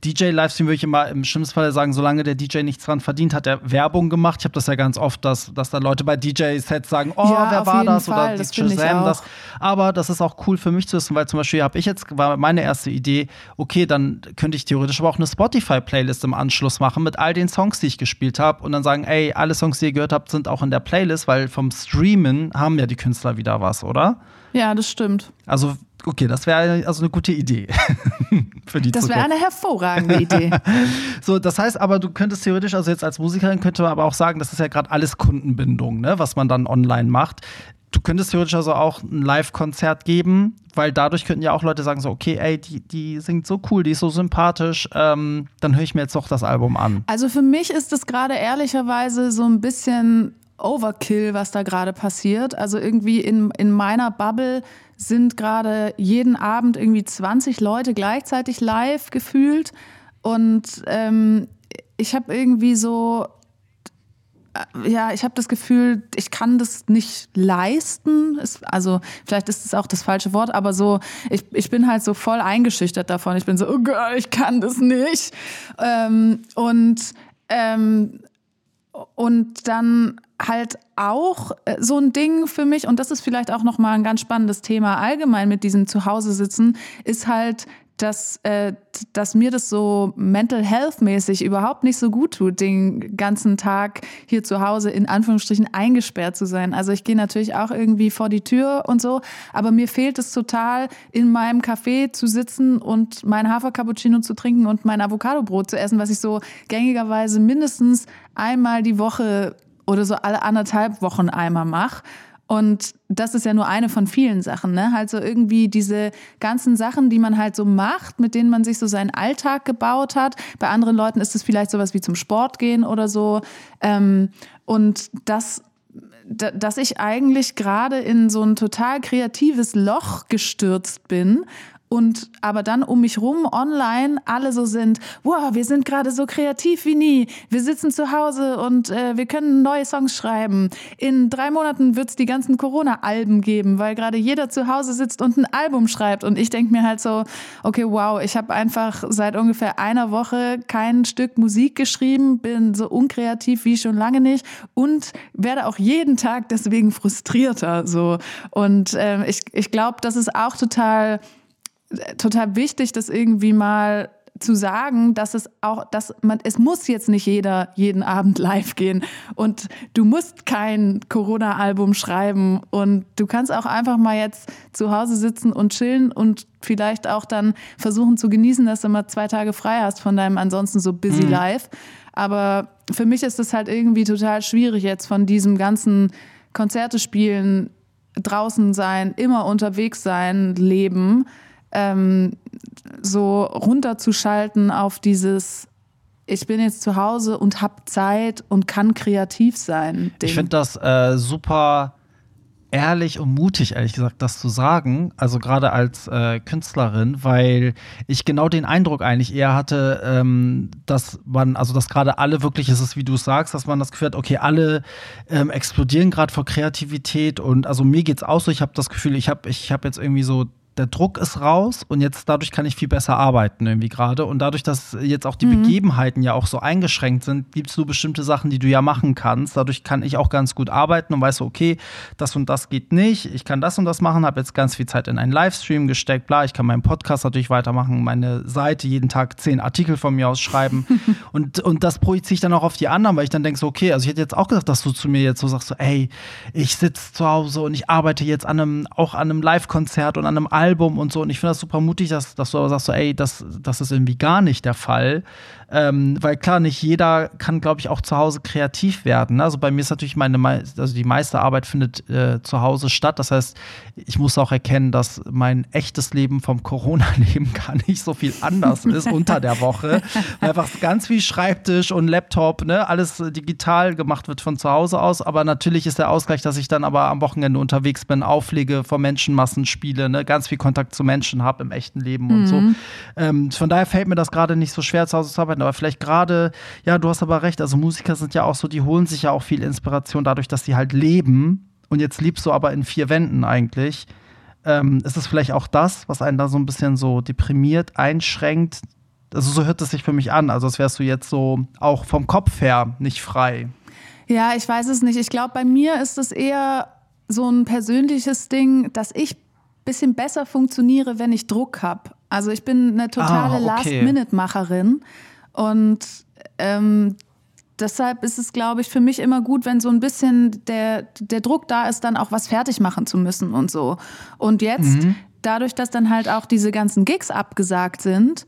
DJ-Livestream würde ich immer im schlimmsten Fall sagen, solange der DJ nichts dran verdient, hat er Werbung gemacht. Ich habe das ja ganz oft, dass, dass da Leute bei DJ-Sets sagen, oh, ja, wer war das? Fall. Oder das Shazam das. Aber das ist auch cool für mich zu wissen, weil zum Beispiel habe ich jetzt, war meine erste Idee, okay, dann könnte ich theoretisch aber auch eine Spotify-Playlist im Anschluss machen mit all den Songs, die ich gespielt habe und dann sagen, ey, alle Songs, die ihr gehört habt, sind auch in der Playlist, weil vom Streamen haben ja die Künstler wieder was, oder? Ja, das stimmt. Also, okay, das wäre also eine gute Idee für die Das wäre eine hervorragende Idee. so, das heißt aber, du könntest theoretisch, also jetzt als Musikerin könnte man aber auch sagen, das ist ja gerade alles Kundenbindung, ne, was man dann online macht. Du könntest theoretisch also auch ein Live-Konzert geben, weil dadurch könnten ja auch Leute sagen, so, okay, ey, die, die singt so cool, die ist so sympathisch, ähm, dann höre ich mir jetzt doch das Album an. Also für mich ist es gerade ehrlicherweise so ein bisschen Overkill, was da gerade passiert. Also irgendwie in, in meiner Bubble sind gerade jeden Abend irgendwie 20 Leute gleichzeitig live gefühlt. Und ähm, ich habe irgendwie so, äh, ja, ich habe das Gefühl, ich kann das nicht leisten. Es, also vielleicht ist es auch das falsche Wort, aber so, ich, ich bin halt so voll eingeschüchtert davon. Ich bin so, oh Gott, ich kann das nicht. Ähm, und ähm, und dann halt auch äh, so ein Ding für mich und das ist vielleicht auch noch mal ein ganz spannendes Thema allgemein mit diesem Zuhause sitzen ist halt dass, äh, dass mir das so mental health mäßig überhaupt nicht so gut tut, den ganzen Tag hier zu Hause in Anführungsstrichen eingesperrt zu sein. Also ich gehe natürlich auch irgendwie vor die Tür und so, aber mir fehlt es total, in meinem Café zu sitzen und mein Hafercappuccino zu trinken und mein Avocadobrot zu essen, was ich so gängigerweise mindestens einmal die Woche oder so alle anderthalb Wochen einmal mache. Und das ist ja nur eine von vielen Sachen, ne? Halt so irgendwie diese ganzen Sachen, die man halt so macht, mit denen man sich so seinen Alltag gebaut hat. Bei anderen Leuten ist es vielleicht sowas wie zum Sport gehen oder so. Ähm, und das dass ich eigentlich gerade in so ein total kreatives Loch gestürzt bin und aber dann um mich rum online alle so sind, wow, wir sind gerade so kreativ wie nie. Wir sitzen zu Hause und äh, wir können neue Songs schreiben. In drei Monaten wird es die ganzen Corona-Alben geben, weil gerade jeder zu Hause sitzt und ein Album schreibt. Und ich denke mir halt so, okay, wow, ich habe einfach seit ungefähr einer Woche kein Stück Musik geschrieben, bin so unkreativ wie schon lange nicht und werde auch jeden Tag deswegen frustrierter. So. Und äh, ich, ich glaube, das ist auch total total wichtig, das irgendwie mal zu sagen, dass es auch, dass man, es muss jetzt nicht jeder jeden Abend live gehen und du musst kein Corona-Album schreiben und du kannst auch einfach mal jetzt zu Hause sitzen und chillen und vielleicht auch dann versuchen zu genießen, dass du mal zwei Tage frei hast von deinem ansonsten so busy mhm. Life. Aber für mich ist es halt irgendwie total schwierig jetzt von diesem ganzen Konzerte spielen, draußen sein, immer unterwegs sein, leben ähm, so runterzuschalten auf dieses ich bin jetzt zu Hause und habe Zeit und kann kreativ sein. Ding. Ich finde das äh, super ehrlich und mutig, ehrlich gesagt, das zu sagen. Also gerade als äh, Künstlerin, weil ich genau den Eindruck eigentlich eher hatte, ähm, dass man, also dass gerade alle wirklich, ist es wie du sagst, dass man das Gefühl hat, okay, alle ähm, explodieren gerade vor Kreativität und also mir geht's auch so, ich habe das Gefühl, ich habe ich hab jetzt irgendwie so der Druck ist raus und jetzt dadurch kann ich viel besser arbeiten irgendwie gerade. Und dadurch, dass jetzt auch die mhm. Begebenheiten ja auch so eingeschränkt sind, gibt es so bestimmte Sachen, die du ja machen kannst. Dadurch kann ich auch ganz gut arbeiten und weiß so, okay, das und das geht nicht. Ich kann das und das machen, habe jetzt ganz viel Zeit in einen Livestream gesteckt, bla, ich kann meinen Podcast natürlich weitermachen, meine Seite jeden Tag zehn Artikel von mir aus schreiben. und, und das projiziere ich dann auch auf die anderen, weil ich dann denke so, okay, also ich hätte jetzt auch gesagt, dass du zu mir jetzt so sagst, so, ey, ich sitze zu Hause und ich arbeite jetzt an einem, auch an einem Live-Konzert und an einem Album und so. Und ich finde das super mutig, dass, dass du aber sagst, so, ey, das, das ist irgendwie gar nicht der Fall. Ähm, weil klar, nicht jeder kann, glaube ich, auch zu Hause kreativ werden. Ne? Also bei mir ist natürlich meine, also die meiste Arbeit findet äh, zu Hause statt. Das heißt, ich muss auch erkennen, dass mein echtes Leben vom Corona-Leben gar nicht so viel anders ist unter der Woche. Einfach ganz viel Schreibtisch und Laptop, ne, alles digital gemacht wird von zu Hause aus. Aber natürlich ist der Ausgleich, dass ich dann aber am Wochenende unterwegs bin, auflege, vor Menschenmassen spiele, ne, ganz viel Kontakt zu Menschen habe im echten Leben mhm. und so. Mhm. Ähm, von daher fällt mir das gerade nicht so schwer, zu Hause zu arbeiten arbeiten. Aber vielleicht gerade, ja, du hast aber recht, also Musiker sind ja auch so, die holen sich ja auch viel Inspiration dadurch, dass sie halt leben. Und jetzt liebst du aber in vier Wänden eigentlich. Ähm, ist es vielleicht auch das, was einen da so ein bisschen so deprimiert, einschränkt? Also so hört es sich für mich an. Also als wärst du jetzt so auch vom Kopf her nicht frei. Ja, ich weiß es nicht. Ich glaube, bei mir ist es eher so ein persönliches Ding, dass ich ein bisschen besser funktioniere, wenn ich Druck habe. Also ich bin eine totale ah, okay. Last-Minute-Macherin. Und ähm, deshalb ist es, glaube ich, für mich immer gut, wenn so ein bisschen der, der Druck da ist, dann auch was fertig machen zu müssen und so. Und jetzt, mhm. dadurch, dass dann halt auch diese ganzen Gigs abgesagt sind,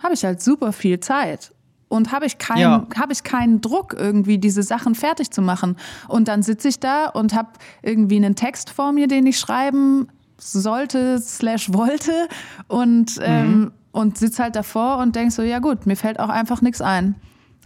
habe ich halt super viel Zeit. Und habe ich, kein, ja. hab ich keinen Druck, irgendwie diese Sachen fertig zu machen. Und dann sitze ich da und habe irgendwie einen Text vor mir, den ich schreiben sollte, slash wollte. Und ähm, mhm und sitze halt davor und denk so, ja gut, mir fällt auch einfach nichts ein.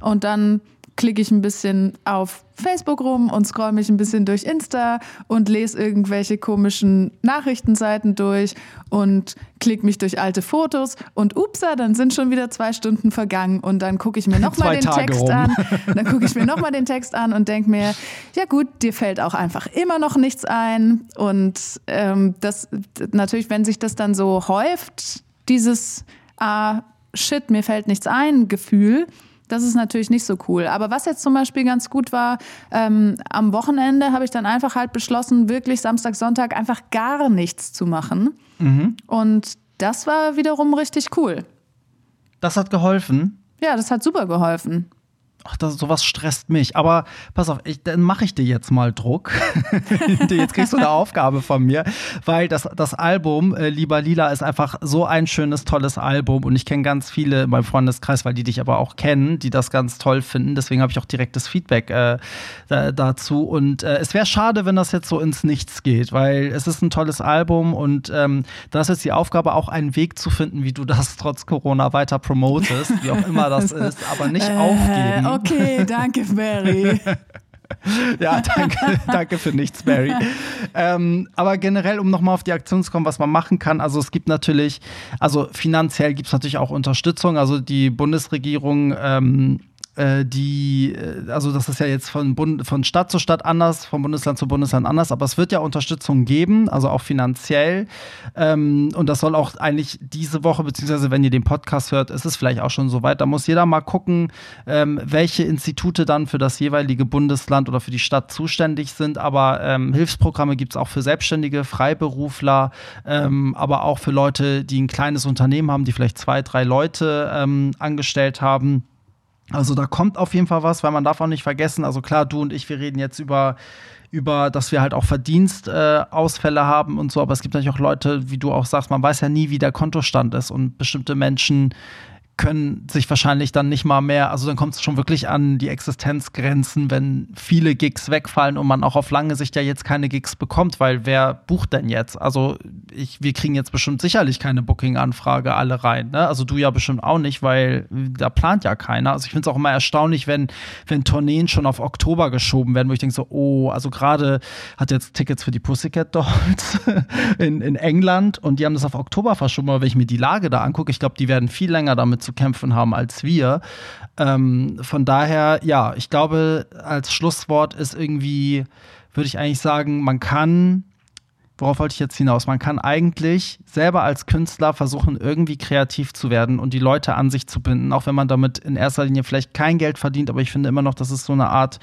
Und dann klicke ich ein bisschen auf Facebook rum und scroll mich ein bisschen durch Insta und lese irgendwelche komischen Nachrichtenseiten durch und klicke mich durch alte Fotos und upsa, dann sind schon wieder zwei Stunden vergangen und dann gucke ich mir nochmal den Tage Text rum. an. Dann gucke ich mir nochmal den Text an und denke mir, ja gut, dir fällt auch einfach immer noch nichts ein. Und ähm, das natürlich, wenn sich das dann so häuft, dieses ah, shit, mir fällt nichts ein Gefühl. Das ist natürlich nicht so cool. Aber was jetzt zum Beispiel ganz gut war, ähm, am Wochenende habe ich dann einfach halt beschlossen, wirklich Samstag, Sonntag einfach gar nichts zu machen. Mhm. Und das war wiederum richtig cool. Das hat geholfen? Ja, das hat super geholfen ach, das, sowas stresst mich. Aber pass auf, ich, dann mache ich dir jetzt mal Druck. jetzt kriegst du eine Aufgabe von mir, weil das, das Album äh, Lieber Lila ist einfach so ein schönes, tolles Album und ich kenne ganz viele in meinem Freundeskreis, weil die dich aber auch kennen, die das ganz toll finden. Deswegen habe ich auch direktes Feedback äh, dazu. Und äh, es wäre schade, wenn das jetzt so ins Nichts geht, weil es ist ein tolles Album und ähm, da ist jetzt die Aufgabe, auch einen Weg zu finden, wie du das trotz Corona weiter promotest, wie auch immer das ist, aber nicht äh, aufgeben. Okay, danke, Barry. ja, danke, danke für nichts, Barry. Ähm, aber generell, um nochmal auf die Aktion zu kommen, was man machen kann, also es gibt natürlich, also finanziell gibt es natürlich auch Unterstützung. Also die Bundesregierung ähm, äh, die, äh, also das ist ja jetzt von, Bund, von Stadt zu Stadt anders, von Bundesland zu Bundesland anders, aber es wird ja Unterstützung geben, also auch finanziell. Ähm, und das soll auch eigentlich diese Woche, beziehungsweise wenn ihr den Podcast hört, ist es vielleicht auch schon soweit. Da muss jeder mal gucken, ähm, welche Institute dann für das jeweilige Bundesland oder für die Stadt zuständig sind. Aber ähm, Hilfsprogramme gibt es auch für Selbstständige, Freiberufler, ähm, aber auch für Leute, die ein kleines Unternehmen haben, die vielleicht zwei, drei Leute ähm, angestellt haben. Also da kommt auf jeden Fall was, weil man darf auch nicht vergessen, also klar, du und ich, wir reden jetzt über über, dass wir halt auch Verdienstausfälle äh, haben und so, aber es gibt natürlich auch Leute, wie du auch sagst, man weiß ja nie, wie der Kontostand ist und bestimmte Menschen können sich wahrscheinlich dann nicht mal mehr, also dann kommt es schon wirklich an die Existenzgrenzen, wenn viele Gigs wegfallen und man auch auf lange Sicht ja jetzt keine Gigs bekommt, weil wer bucht denn jetzt? Also ich, wir kriegen jetzt bestimmt sicherlich keine Booking-Anfrage alle rein, ne? Also du ja bestimmt auch nicht, weil da plant ja keiner. Also ich finde es auch immer erstaunlich, wenn, wenn Tourneen schon auf Oktober geschoben werden, wo ich denke so, oh, also gerade hat jetzt Tickets für die Pussycat Dolls in, in England und die haben das auf Oktober verschoben, aber wenn ich mir die Lage da angucke, ich glaube, die werden viel länger damit zu kämpfen haben als wir. Ähm, von daher, ja, ich glaube, als Schlusswort ist irgendwie, würde ich eigentlich sagen, man kann worauf wollte ich jetzt hinaus? Man kann eigentlich selber als Künstler versuchen, irgendwie kreativ zu werden und die Leute an sich zu binden, auch wenn man damit in erster Linie vielleicht kein Geld verdient, aber ich finde immer noch, das ist so eine Art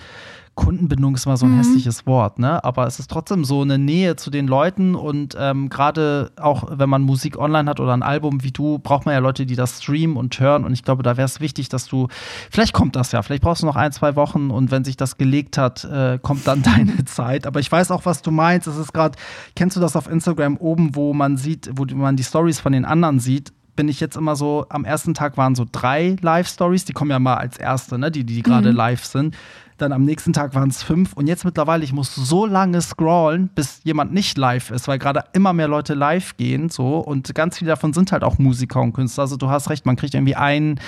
Kundenbindung ist immer so ein mhm. hässliches Wort, ne? Aber es ist trotzdem so eine Nähe zu den Leuten und ähm, gerade auch wenn man Musik online hat oder ein Album wie du, braucht man ja Leute, die das streamen und hören. Und ich glaube, da wäre es wichtig, dass du, vielleicht kommt das ja, vielleicht brauchst du noch ein, zwei Wochen und wenn sich das gelegt hat, äh, kommt dann deine Zeit. Aber ich weiß auch, was du meinst. Es ist gerade, kennst du das auf Instagram oben, wo man sieht, wo man die Stories von den anderen sieht? bin ich jetzt immer so, am ersten Tag waren so drei Live-Stories, die kommen ja mal als erste, ne, die, die gerade mhm. live sind. Dann am nächsten Tag waren es fünf und jetzt mittlerweile, ich muss so lange scrollen, bis jemand nicht live ist, weil gerade immer mehr Leute live gehen so und ganz viele davon sind halt auch Musiker und Künstler. Also du hast recht, man kriegt irgendwie ein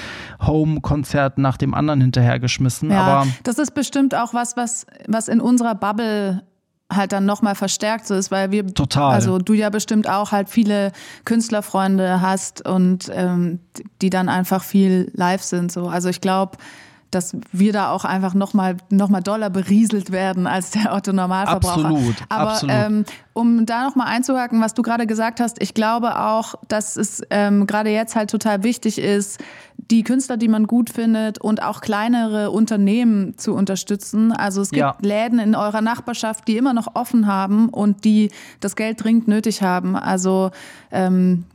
Home-Konzert nach dem anderen hinterhergeschmissen. Ja, aber das ist bestimmt auch was, was, was in unserer Bubble halt dann nochmal verstärkt so ist, weil wir, Total. also du ja bestimmt auch halt viele Künstlerfreunde hast und ähm, die dann einfach viel live sind. So. Also ich glaube, dass wir da auch einfach nochmal noch mal doller berieselt werden als der Otto Normalverbraucher. Absolut, Aber absolut. Ähm, um da nochmal einzuhaken, was du gerade gesagt hast, ich glaube auch, dass es ähm, gerade jetzt halt total wichtig ist, die Künstler, die man gut findet und auch kleinere Unternehmen zu unterstützen. Also es gibt ja. Läden in eurer Nachbarschaft, die immer noch offen haben und die das Geld dringend nötig haben. Also ähm,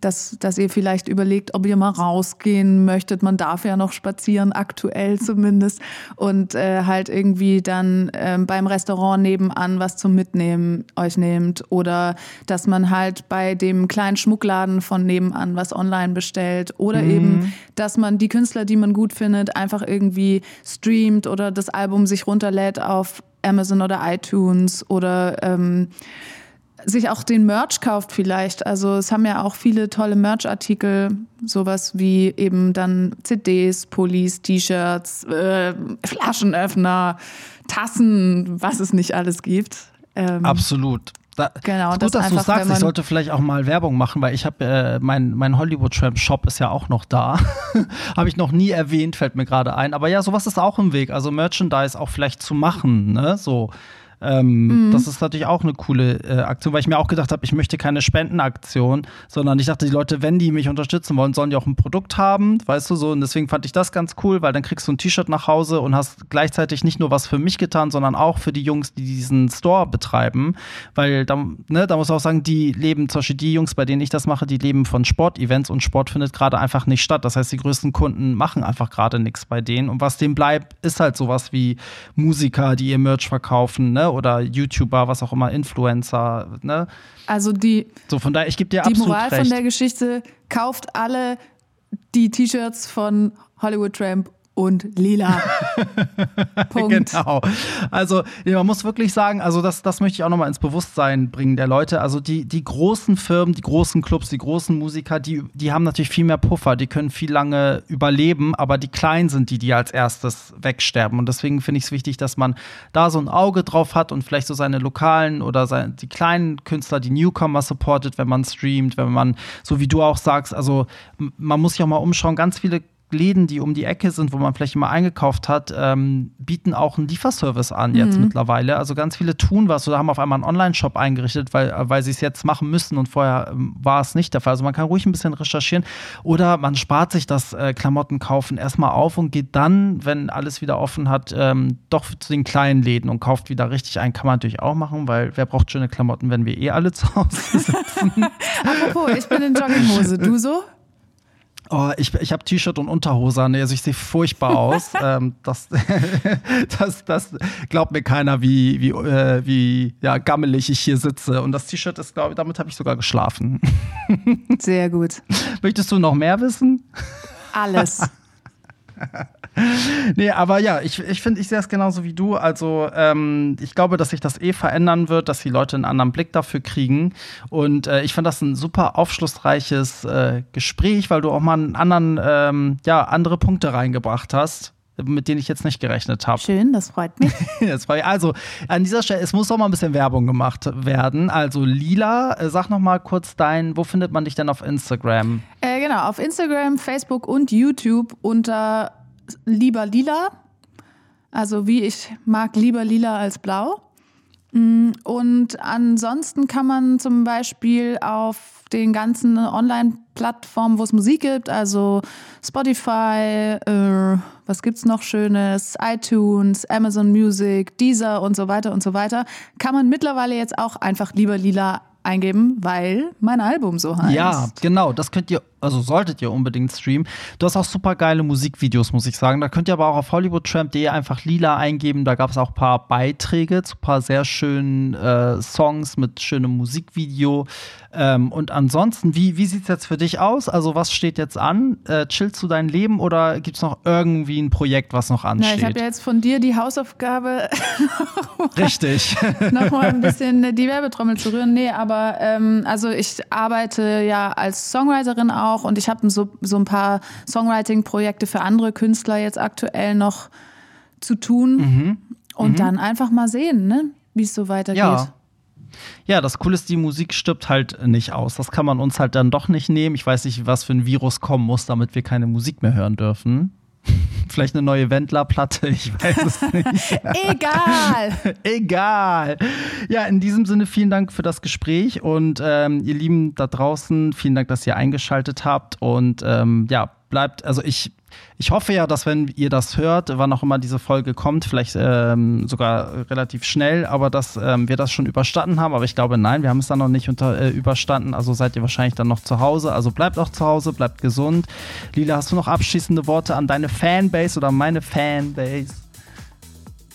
dass, dass ihr vielleicht überlegt, ob ihr mal rausgehen möchtet. Man darf ja noch spazieren, aktuell zumindest. Und äh, halt irgendwie dann äh, beim Restaurant nebenan was zum Mitnehmen euch nehmt. Oder dass man halt bei dem kleinen Schmuckladen von nebenan was online bestellt. Oder mhm. eben, dass man die Künstler, die man gut findet, einfach irgendwie streamt oder das Album sich runterlädt auf Amazon oder iTunes oder ähm, sich auch den Merch kauft vielleicht. Also es haben ja auch viele tolle Merch-Artikel, sowas wie eben dann CDs, Pullis, T-Shirts, äh, Flaschenöffner, Tassen, was es nicht alles gibt. Ähm, Absolut. Da, genau, gut, das dass du sagst, ich sollte vielleicht auch mal Werbung machen, weil ich habe äh, mein, mein Hollywood Tramp Shop ist ja auch noch da. habe ich noch nie erwähnt, fällt mir gerade ein. Aber ja, sowas ist auch im Weg. Also Merchandise auch vielleicht zu machen, ne? So ähm, mhm. Das ist natürlich auch eine coole äh, Aktion, weil ich mir auch gedacht habe, ich möchte keine Spendenaktion, sondern ich dachte, die Leute, wenn die mich unterstützen wollen, sollen die auch ein Produkt haben, weißt du so. Und deswegen fand ich das ganz cool, weil dann kriegst du ein T-Shirt nach Hause und hast gleichzeitig nicht nur was für mich getan, sondern auch für die Jungs, die diesen Store betreiben. Weil da, ne, da muss man auch sagen, die leben, zum Beispiel die Jungs, bei denen ich das mache, die leben von Sportevents und Sport findet gerade einfach nicht statt. Das heißt, die größten Kunden machen einfach gerade nichts bei denen. Und was denen bleibt, ist halt sowas wie Musiker, die ihr Merch verkaufen, ne? Oder YouTuber, was auch immer, Influencer, ne? Also die. So, von daher, ich gebe dir die absolut Moral recht. von der Geschichte: kauft alle die T-Shirts von Hollywood Tramp und lila. Punkt. Genau. Also man muss wirklich sagen, also das, das möchte ich auch nochmal ins Bewusstsein bringen der Leute. Also die, die großen Firmen, die großen Clubs, die großen Musiker, die, die haben natürlich viel mehr Puffer, die können viel lange überleben, aber die kleinen sind die, die als erstes wegsterben. Und deswegen finde ich es wichtig, dass man da so ein Auge drauf hat und vielleicht so seine lokalen oder seine, die kleinen Künstler, die Newcomer supportet, wenn man streamt, wenn man, so wie du auch sagst, also man muss sich auch mal umschauen, ganz viele Läden, die um die Ecke sind, wo man vielleicht immer eingekauft hat, ähm, bieten auch einen Lieferservice an jetzt mhm. mittlerweile. Also ganz viele tun was oder haben auf einmal einen Online-Shop eingerichtet, weil, weil sie es jetzt machen müssen und vorher ähm, war es nicht der Fall. Also man kann ruhig ein bisschen recherchieren oder man spart sich das äh, Klamotten kaufen erstmal auf und geht dann, wenn alles wieder offen hat, ähm, doch zu den kleinen Läden und kauft wieder richtig ein. Kann man natürlich auch machen, weil wer braucht schöne Klamotten, wenn wir eh alle zu Hause sitzen. Apropos, ich bin in Jogginghose. Du so? Oh, ich ich habe T-Shirt und Unterhose an, also ich sehe furchtbar aus. ähm, das, das, das glaubt mir keiner, wie, wie, äh, wie ja, gammelig ich hier sitze. Und das T-Shirt ist, glaube ich, damit habe ich sogar geschlafen. Sehr gut. Möchtest du noch mehr wissen? Alles. nee, aber ja, ich, ich finde, ich sehe es genauso wie du. Also, ähm, ich glaube, dass sich das eh verändern wird, dass die Leute einen anderen Blick dafür kriegen. Und äh, ich fand das ein super aufschlussreiches äh, Gespräch, weil du auch mal einen anderen, ähm, ja, andere Punkte reingebracht hast mit denen ich jetzt nicht gerechnet habe. Schön, das freut mich. das freut, also an dieser Stelle, es muss auch mal ein bisschen Werbung gemacht werden. Also Lila, äh, sag noch mal kurz dein, wo findet man dich denn auf Instagram? Äh, genau, auf Instagram, Facebook und YouTube unter lieber lila. Also wie ich mag lieber lila als blau. Mm, und ansonsten kann man zum Beispiel auf den ganzen Online-Plattformen, wo es Musik gibt, also Spotify, äh, was gibt's noch Schönes, iTunes, Amazon Music, Deezer und so weiter und so weiter, kann man mittlerweile jetzt auch einfach lieber lila eingeben, weil mein Album so heißt. Ja, genau. Das könnt ihr, also solltet ihr unbedingt streamen. Du hast auch super geile Musikvideos, muss ich sagen. Da könnt ihr aber auch auf hollywoodtramp.de einfach lila eingeben. Da gab es auch ein paar Beiträge zu ein paar sehr schönen äh, Songs mit schönem Musikvideo. Ähm, und ansonsten, wie, wie sieht es jetzt für dich aus? Also, was steht jetzt an? Äh, chillst du dein Leben oder gibt es noch irgendwie ein Projekt, was noch ansteht? Na, ich habe ja jetzt von dir die Hausaufgabe, richtig, noch mal ein bisschen die Werbetrommel zu rühren. Nee, aber ähm, also ich arbeite ja als Songwriterin auch und ich habe so, so ein paar Songwriting-Projekte für andere Künstler jetzt aktuell noch zu tun. Mhm. Und mhm. dann einfach mal sehen, ne, wie es so weitergeht. Ja. Ja, das Coole ist, die Musik stirbt halt nicht aus. Das kann man uns halt dann doch nicht nehmen. Ich weiß nicht, was für ein Virus kommen muss, damit wir keine Musik mehr hören dürfen. Vielleicht eine neue Wendler-Platte, ich weiß es nicht. Egal. Egal. Ja, in diesem Sinne vielen Dank für das Gespräch und ähm, ihr Lieben da draußen, vielen Dank, dass ihr eingeschaltet habt und ähm, ja, bleibt, also ich ich hoffe ja, dass wenn ihr das hört, wann auch immer diese Folge kommt, vielleicht ähm, sogar relativ schnell, aber dass ähm, wir das schon überstanden haben. Aber ich glaube, nein, wir haben es dann noch nicht unter, äh, überstanden. Also seid ihr wahrscheinlich dann noch zu Hause. Also bleibt auch zu Hause, bleibt gesund. Lila, hast du noch abschließende Worte an deine Fanbase oder meine Fanbase?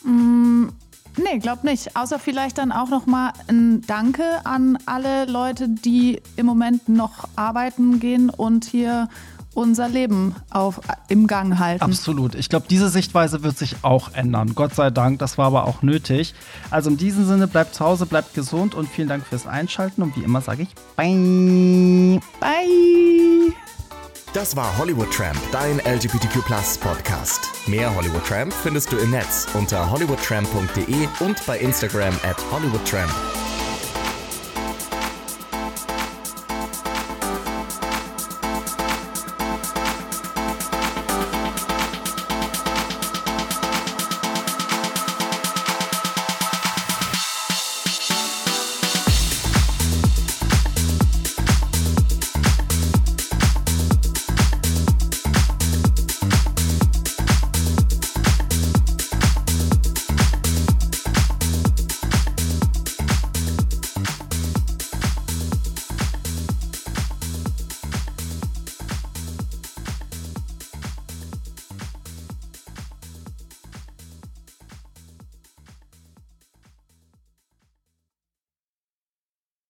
Mm. Nee, glaub nicht. Außer vielleicht dann auch noch mal ein Danke an alle Leute, die im Moment noch arbeiten gehen und hier unser Leben auf, im Gang halten. Absolut. Ich glaube, diese Sichtweise wird sich auch ändern. Gott sei Dank. Das war aber auch nötig. Also in diesem Sinne, bleibt zu Hause, bleibt gesund und vielen Dank fürs Einschalten. Und wie immer sage ich Bye. Bye. Das war Hollywood Tramp, dein LGBTQ Podcast. Mehr Hollywood Tramp findest du im Netz unter hollywoodtramp.de und bei Instagram at hollywoodtramp.